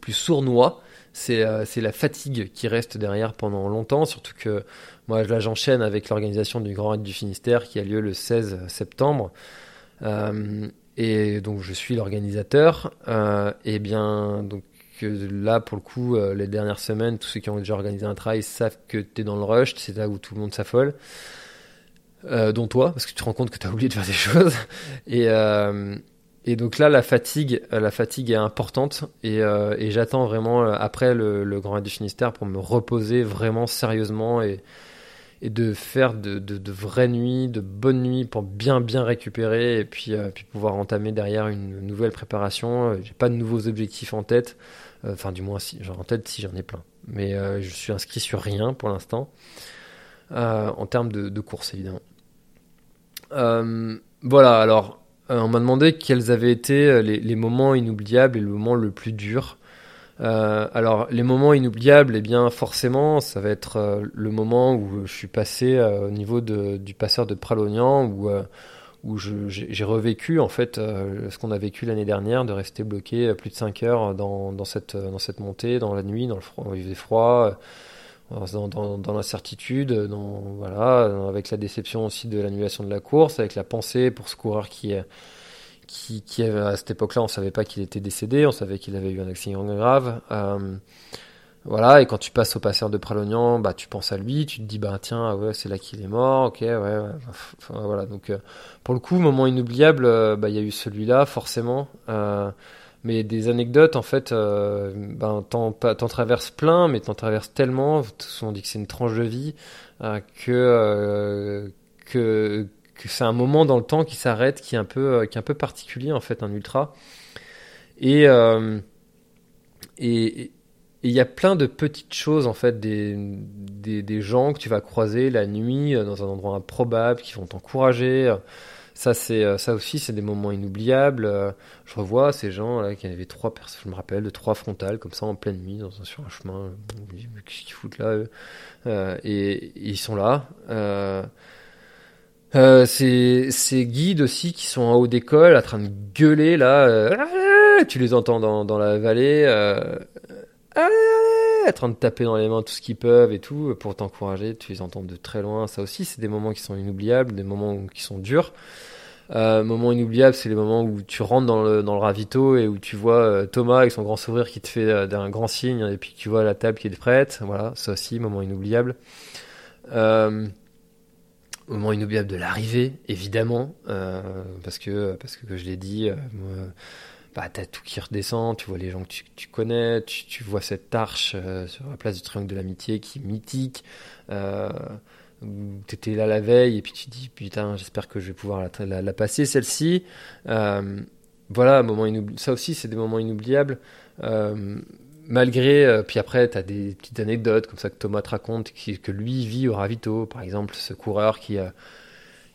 plus sournois, c'est euh, la fatigue qui reste derrière pendant longtemps. Surtout que moi, là, j'enchaîne avec l'organisation du Grand Raid du Finistère qui a lieu le 16 septembre. Et donc, je suis l'organisateur. Euh, et bien, donc, là, pour le coup, euh, les dernières semaines, tous ceux qui ont déjà organisé un trail savent que tu es dans le rush, c'est là où tout le monde s'affole. Euh, dont toi, parce que tu te rends compte que tu as oublié de faire des choses. Et, donc là, la fatigue, la fatigue est importante. Et, j'attends vraiment après le, Grand Raid du Finistère pour me reposer vraiment sérieusement et de faire de, de, de, vraies nuits, de bonnes nuits pour bien bien récupérer et puis, puis pouvoir entamer derrière une nouvelle préparation. J'ai pas de nouveaux objectifs en tête. Enfin, du moins, si, en tête, si j'en ai plein. Mais je suis inscrit sur rien pour l'instant. en termes de, de course, évidemment. Euh, voilà, alors, euh, on m'a demandé quels avaient été euh, les, moments inoubliables et le moment le plus dur. Alors, les moments inoubliables, eh bien, forcément, ça va être le moment où je suis passé au niveau du passeur de Pralognan, où, j'ai revécu, en fait, ce qu'on a vécu l'année dernière, de rester bloqué plus de 5 heures dans, cette, montée, dans la nuit, dans le froid, il faisait froid dans, l'incertitude, avec la déception aussi de l'annulation de la course, avec la pensée pour ce coureur qui, qui, qui à cette époque-là, on savait pas qu'il était décédé, on savait qu'il avait eu un accident grave. Euh, voilà, et quand tu passes au passeur de Pralognan, bah tu penses à lui, tu te dis bah tiens, ah ouais, c'est là qu'il est mort, ok, ouais, voilà. Donc euh, pour le coup, moment inoubliable, euh, bah il y a eu celui-là forcément. Mais des anecdotes, en fait, ben, t'en, traverses plein, mais t'en traverses tellement, on dit que c'est une tranche de vie, que, que, c'est un moment dans le temps qui s'arrête, qui est un peu, euh, qui est un peu particulier, en fait, un ultra. Et, euh, et, il y a plein de petites choses, en fait, des, des, des gens que tu vas croiser la nuit dans un endroit improbable, qui vont t'encourager. Ça, c'est euh, ça aussi, c'est des moments inoubliables. Euh, je revois ces gens là qui avaient trois personnes, je me rappelle, de trois frontales comme ça en pleine nuit sur un chemin. Qu'est-ce qu'ils foutent là eux? Euh, et, et, ils sont là. Euh, euh, ces, guides aussi qui sont en haut d'école, en train de gueuler là. Euh, tu les entends dans, dans la vallée. Euh, en train de taper dans les mains tout ce qu'ils peuvent et tout pour t'encourager. Tu les entends de très loin. Ça aussi, c'est des moments qui sont inoubliables, des moments qui sont durs. Euh, moment inoubliable, c'est les moments où tu rentres dans le, dans le ravito et où tu vois euh, Thomas avec son grand sourire qui te fait euh, un grand signe et puis tu vois la table qui est prête. Voilà, ça aussi, moment inoubliable. Moment inoubliable de l'arrivée, évidemment, euh, parce que parce que, je l'ai dit, euh, bah, t'as tout qui redescend, tu vois les gens que tu, connais, tu, vois cette arche euh, sur la place du Triangle de l'Amitié qui est mythique. Euh, T'étais là la veille et puis tu dis putain j'espère que je vais pouvoir la, passer celle-ci. Voilà, moment ça aussi c'est des moments inoubliables. Euh, malgré, euh, puis après tu as des petites anecdotes comme ça que Thomas te raconte que lui vit au ravito, par exemple ce coureur qui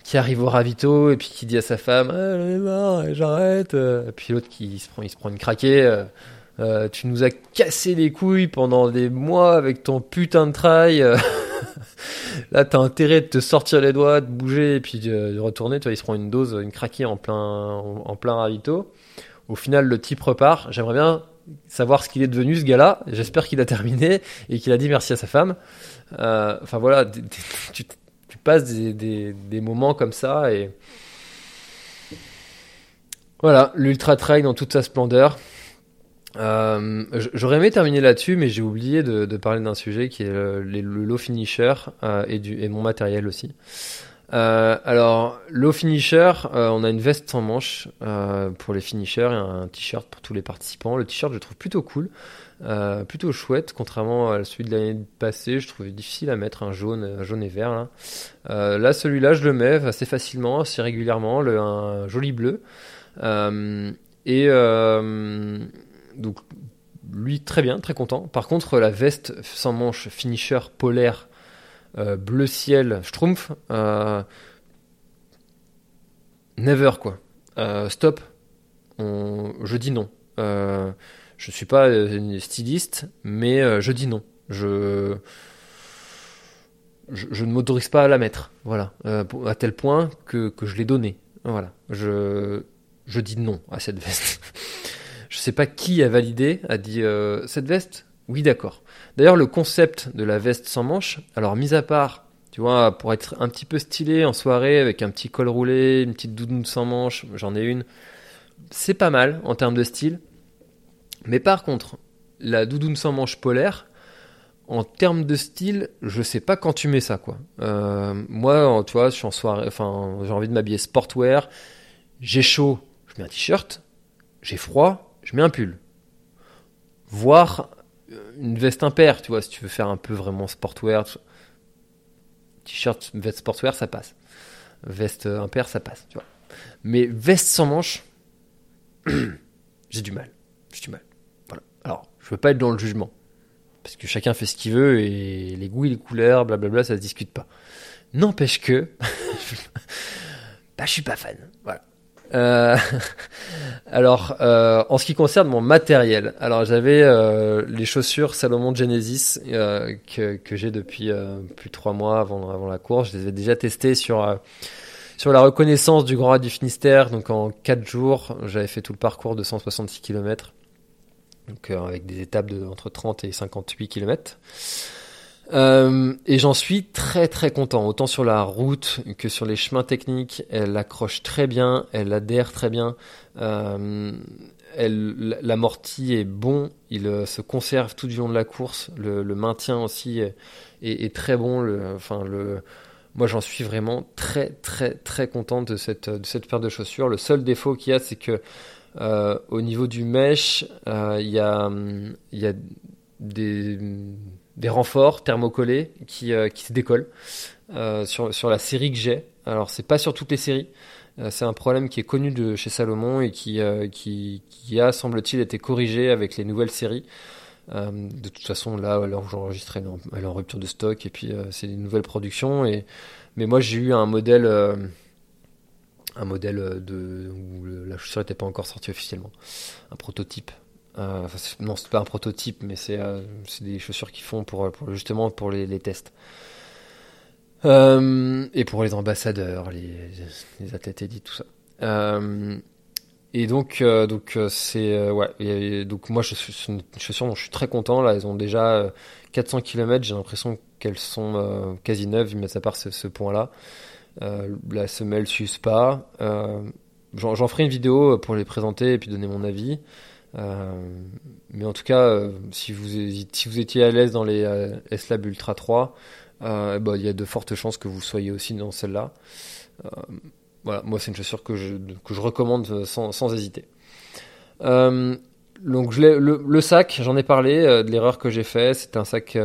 qui arrive au ravito et puis qui dit à sa femme ah, j'en ai marre, j'arrête. Et puis l'autre qui se prend, il se prend une craquée. Euh, tu nous as cassé les couilles pendant des mois avec ton putain de trail. Là, t'as intérêt de te sortir les doigts, de bouger et puis de, retourner. Tu vois, il se prend une dose, une craquée en plein, en plein ravito. Au final, le type repart. J'aimerais bien savoir ce qu'il est devenu, ce gars-là. J'espère qu'il a terminé et qu'il a dit merci à sa femme. Euh, enfin voilà, tu, passes des, des, moments comme ça et voilà, l'ultra trail dans toute sa splendeur. Euh, J'aurais aimé terminer là-dessus, mais j'ai oublié de, parler d'un sujet qui est le, le low finisher euh, et, du, et mon matériel aussi. Euh, alors, low finisher, euh, on a une veste sans manches euh, pour les finishers et un t-shirt pour tous les participants. Le t-shirt, je trouve plutôt cool, plutôt chouette, contrairement à celui de l'année passée. Je trouvais difficile à mettre un jaune, un jaune et vert. Là, là celui-là, je le mets assez facilement, assez régulièrement, un joli bleu. et donc lui très bien, très content. Par contre, la veste sans manches finisher polaire bleu ciel Schtroumpf, euh, never quoi. Euh, stop. Je dis non. Euh, je suis pas styliste, mais euh, je dis non. Je je, je ne m'autorise pas à la mettre. Voilà. à tel point que, que je l'ai donnée. Voilà. Je je dis non à cette veste. Je sais pas qui a validé, a dit euh, cette veste? Oui, d'accord. D'ailleurs, le concept de la veste sans manches, alors mis à part, tu vois, pour être un petit peu stylé en soirée avec un petit col roulé, une petite doudoune sans manches, j'en ai une, c'est pas mal en termes de style. Mais par contre, la doudoune sans manches polaire, en termes de style, je sais pas quand tu mets ça, quoi. Euh, moi, tu vois, je suis en soirée, enfin, j'ai envie de m'habiller sportwear, j'ai chaud, je mets un t-shirt, j'ai froid, je mets un pull. Voire une veste impaire, tu vois, si tu veux faire un peu vraiment sportwear. T-shirt, veste sportwear, ça passe. Veste impaire, ça passe, tu vois. Mais veste sans manches, j'ai du mal. J'ai du mal. Alors, je veux pas être dans le jugement. Parce que chacun fait ce qu'il veut et les goûts et les couleurs, blablabla, ça se discute pas. N'empêche que, bah, je suis pas fan. Voilà. Euh, alors, euh, en ce qui concerne mon matériel, alors j'avais euh, les chaussures Salomon Genesis euh, que, que j'ai depuis euh, plus de trois mois avant, avant la course. Je les ai déjà testées sur sur la reconnaissance du Grand Raid du Finistère. Donc en quatre jours, j'avais fait tout le parcours de 166 km, donc avec des étapes de entre 30 et 58 km. Et j'en suis très très content, autant sur la route que sur les chemins techniques. Elle accroche très bien, elle adhère très bien. Euh, l'amorti est bon, il euh, se conserve tout du long de la course, le, maintien aussi est, très bon. Enfin, le, moi j'en suis vraiment très très très content de cette, de cette paire de chaussures. Le seul défaut qu'il y a, c'est que euh, au niveau du mesh, euh, il y, a, y a des, des renforts thermocollés qui, qui se décollent sur, sur la série que j'ai. Alors c'est pas sur toutes les séries. Euh, c'est un problème qui est connu de chez Salomon et qui, euh, qui, qui a, semble-t-il, été corrigé avec les nouvelles séries. Euh, de toute façon, là, alors où j'enregistre, elle, en rupture de stock et puis c'est une nouvelle production. Et, mais moi, j'ai eu un modèle, un modèle de, où la chaussure n'était pas encore sortie officiellement, un prototype. Euh, non, c'est pas un prototype, mais c'est des chaussures qu'ils font pour, pour, justement pour les, tests. Euh, et pour les ambassadeurs, les, les athlètes élites, tout ça. Euh, et donc, euh, donc c'est ouais. donc moi, je une chaussure dont je suis très content. Là, elles ont déjà 400 km. J'ai l'impression qu'elles sont quasi neuves, mais à part ce, point-là. la semelle s'use pas. J'en ferai une vidéo pour les présenter et puis donner mon avis. Mais en tout cas, si, vous, si vous étiez à l'aise dans les S-Lab Ultra 3, euh, bah, il y a de fortes chances que vous soyez aussi dans celle-là. Euh, voilà, moi c'est une chaussure que je, que je recommande sans, sans hésiter. Euh, donc le, le, sac, j'en ai parlé de l'erreur que j'ai fait. C'est un sac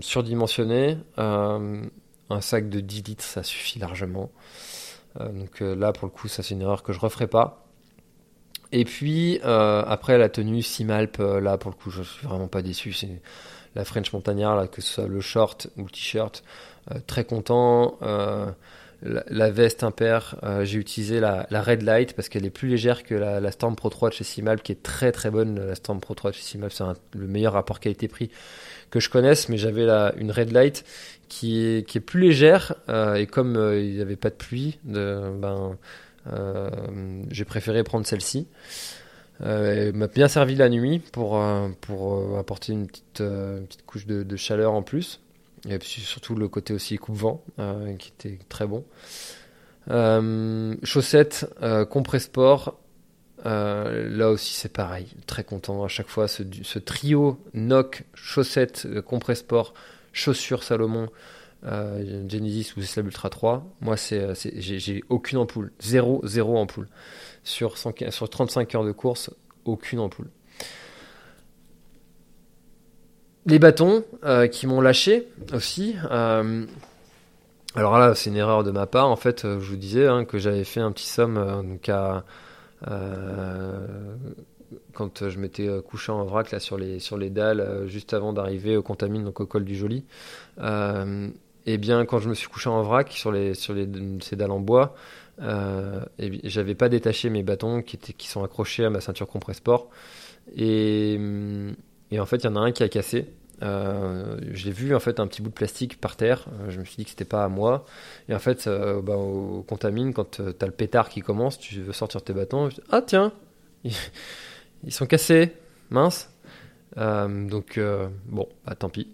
surdimensionné, un sac de 10 litres, ça suffit largement. donc là pour le coup, ça c'est une erreur que je referai pas. Et puis après la tenue Simalp, là pour le coup, je suis vraiment pas déçu. C'est la French Montagnard, là, que ce soit le short ou le t-shirt. Euh, très content. Euh, la, veste impair, euh, j'ai utilisé la, Red Light parce qu'elle est plus légère que la, Storm Pro 3 de chez Simal, qui est très très bonne. La Storm Pro 3 de chez Simal, c'est le meilleur rapport qualité-prix que je connaisse, mais j'avais une Red Light qui est, qui est plus légère et comme il n'y avait pas de pluie, ben, j'ai préféré prendre celle-ci. Euh, m'a bien servi la nuit pour, euh, pour euh, apporter une petite, petite couche de, chaleur en plus. Et puis surtout le côté aussi coupe-vent qui était très bon. chaussettes, Compressport. là aussi c'est pareil, très content à chaque fois ce, trio NOC, chaussettes, Compressport, chaussures Salomon, Genesis ou Slab Ultra 3. Moi c'est, j'ai, aucune ampoule, zéro, zéro ampoule sur, sur 35 heures de course, aucune ampoule. Les bâtons euh, qui m'ont lâché aussi. Euh, alors là, c'est une erreur de ma part. En fait, euh, je vous disais hein, que j'avais fait un petit somme quand je m'étais couché en vrac là sur les sur les dalles juste avant d'arriver au Contamine donc au col du Joli. Et bien, quand je me suis couché en vrac sur les sur ces dalles en bois, euh, et j'avais pas détaché mes bâtons qui, étaient, sont accrochés à ma ceinture Compressport. Et, et en fait, il y en a un qui a cassé. Euh, j'ai vu en fait un petit bout de plastique par terre. Euh, je me suis dit que c'était pas à moi. Et en fait, bah, au contamine, quand tu as le pétard qui commence, tu veux sortir tes bâtons. ah tiens, ils, sont cassés, mince. Donc bon, bah, tant pis.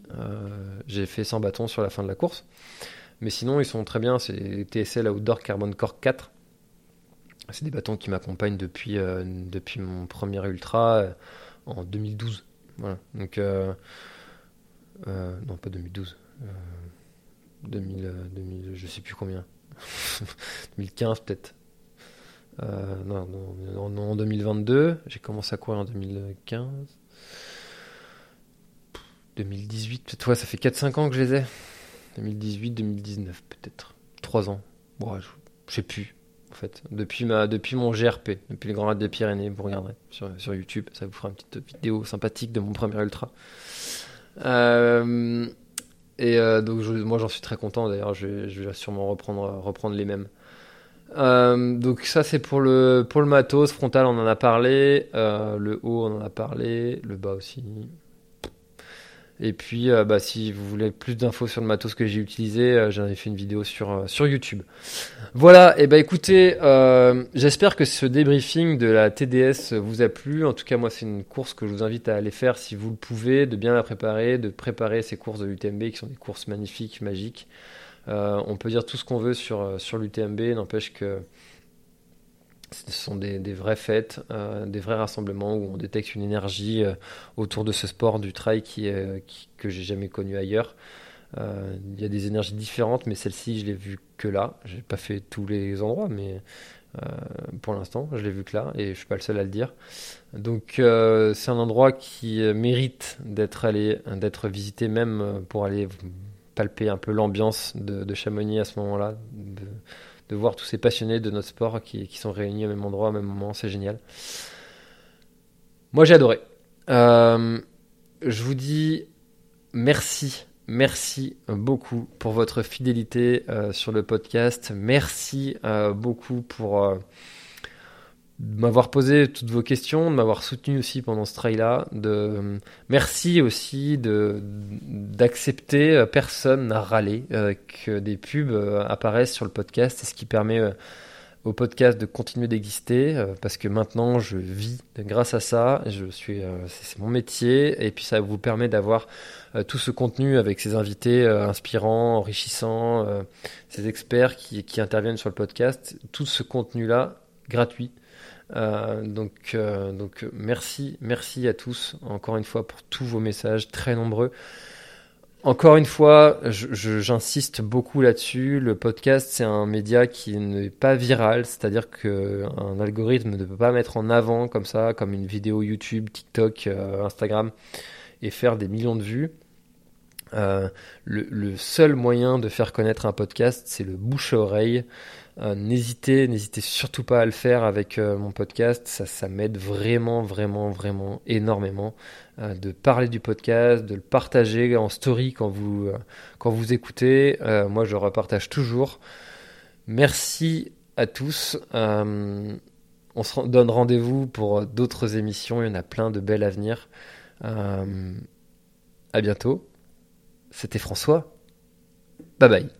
j'ai fait 100 bâtons sur la fin de la course. Mais sinon, ils sont très bien. C'est TSL Outdoor Carbon Core 4. C'est des bâtons qui m'accompagnent depuis, euh, depuis mon premier Ultra euh, en 2012. Voilà. Donc, euh, non, pas 2012. 2000, 2000, je sais plus combien. 2015 peut-être. non, en 2022. J'ai commencé à courir en 2015. 2018, peut-être. Ouais, ça fait 4-5 ans que je les ai. 2018, 2019 peut-être. 3 ans. Bon, je, sais plus en fait. Depuis, ma, depuis mon GRP, depuis le Grand Raid des Pyrénées, vous regarderez sur, sur, YouTube, ça vous fera une petite vidéo sympathique de mon premier ultra. Euh, et euh, donc moi j'en suis très content d'ailleurs, je, vais sûrement reprendre, reprendre les mêmes. Euh, donc ça c'est pour le, pour le matos, frontal on en a parlé, le haut on en a parlé, le bas aussi. Et puis, euh, bah, si vous voulez plus d'infos sur le matos que j'ai utilisé, euh, j'en ai fait une vidéo sur, euh, sur YouTube. Voilà, et bah écoutez, j'espère que ce débriefing de la TDS vous a plu. En tout cas, moi, c'est une course que je vous invite à aller faire si vous le pouvez, de bien la préparer, de préparer ces courses de l'UTMB qui sont des courses magnifiques, magiques. on peut dire tout ce qu'on veut sur, sur l'UTMB, n'empêche que ce sont des, vraies fêtes, euh, des vrais rassemblements où on détecte une énergie euh, autour de ce sport du trail qui, est, que j'ai jamais connu ailleurs. Euh, il y a des énergies différentes, mais celle-ci, je l'ai vue que là. J'ai pas fait tous les endroits, mais pour l'instant, je l'ai vue que là, et je suis pas le seul à le dire. Donc, c'est un endroit qui mérite d'être allé, d'être visité, même pour aller palper un peu l'ambiance de, Chamonix à ce moment-là, voir tous ces passionnés de notre sport qui, sont réunis au même endroit, au même moment, c'est génial. Moi j'ai adoré. Euh, je vous dis merci, merci beaucoup pour votre fidélité euh, sur le podcast. Merci euh, beaucoup pour de m'avoir posé toutes vos questions, de m'avoir soutenu aussi pendant ce trail-là. De... Merci aussi de d'accepter, euh, personne n'a râlé, euh, que des pubs euh, apparaissent sur le podcast, c'est ce qui permet au podcast de continuer d'exister, parce que maintenant je vis grâce à ça, suis, c'est mon métier, et puis ça vous permet d'avoir tout ce contenu avec ces invités inspirants, enrichissants, ces experts qui, qui interviennent sur le podcast, tout ce contenu-là gratuit euh, donc, euh, donc merci, merci à tous encore une fois pour tous vos messages très nombreux. Encore une fois, j'insiste beaucoup là-dessus. Le podcast, c'est un média qui n'est pas viral, c'est-à-dire qu'un algorithme ne peut pas mettre en avant comme ça, comme une vidéo YouTube, TikTok, euh, Instagram, et faire des millions de vues. le, seul moyen de faire connaître un podcast, c'est le bouche à oreille. Euh, n'hésitez, n'hésitez surtout pas à le faire avec euh, mon podcast. Ça, ça m'aide vraiment, vraiment, vraiment énormément euh, de parler du podcast, de le partager en story quand vous, quand vous écoutez. moi, je repartage toujours. Merci à tous. on se donne rendez-vous pour d'autres émissions. Il y en a plein de belles à venir. à bientôt. C'était François. Bye bye.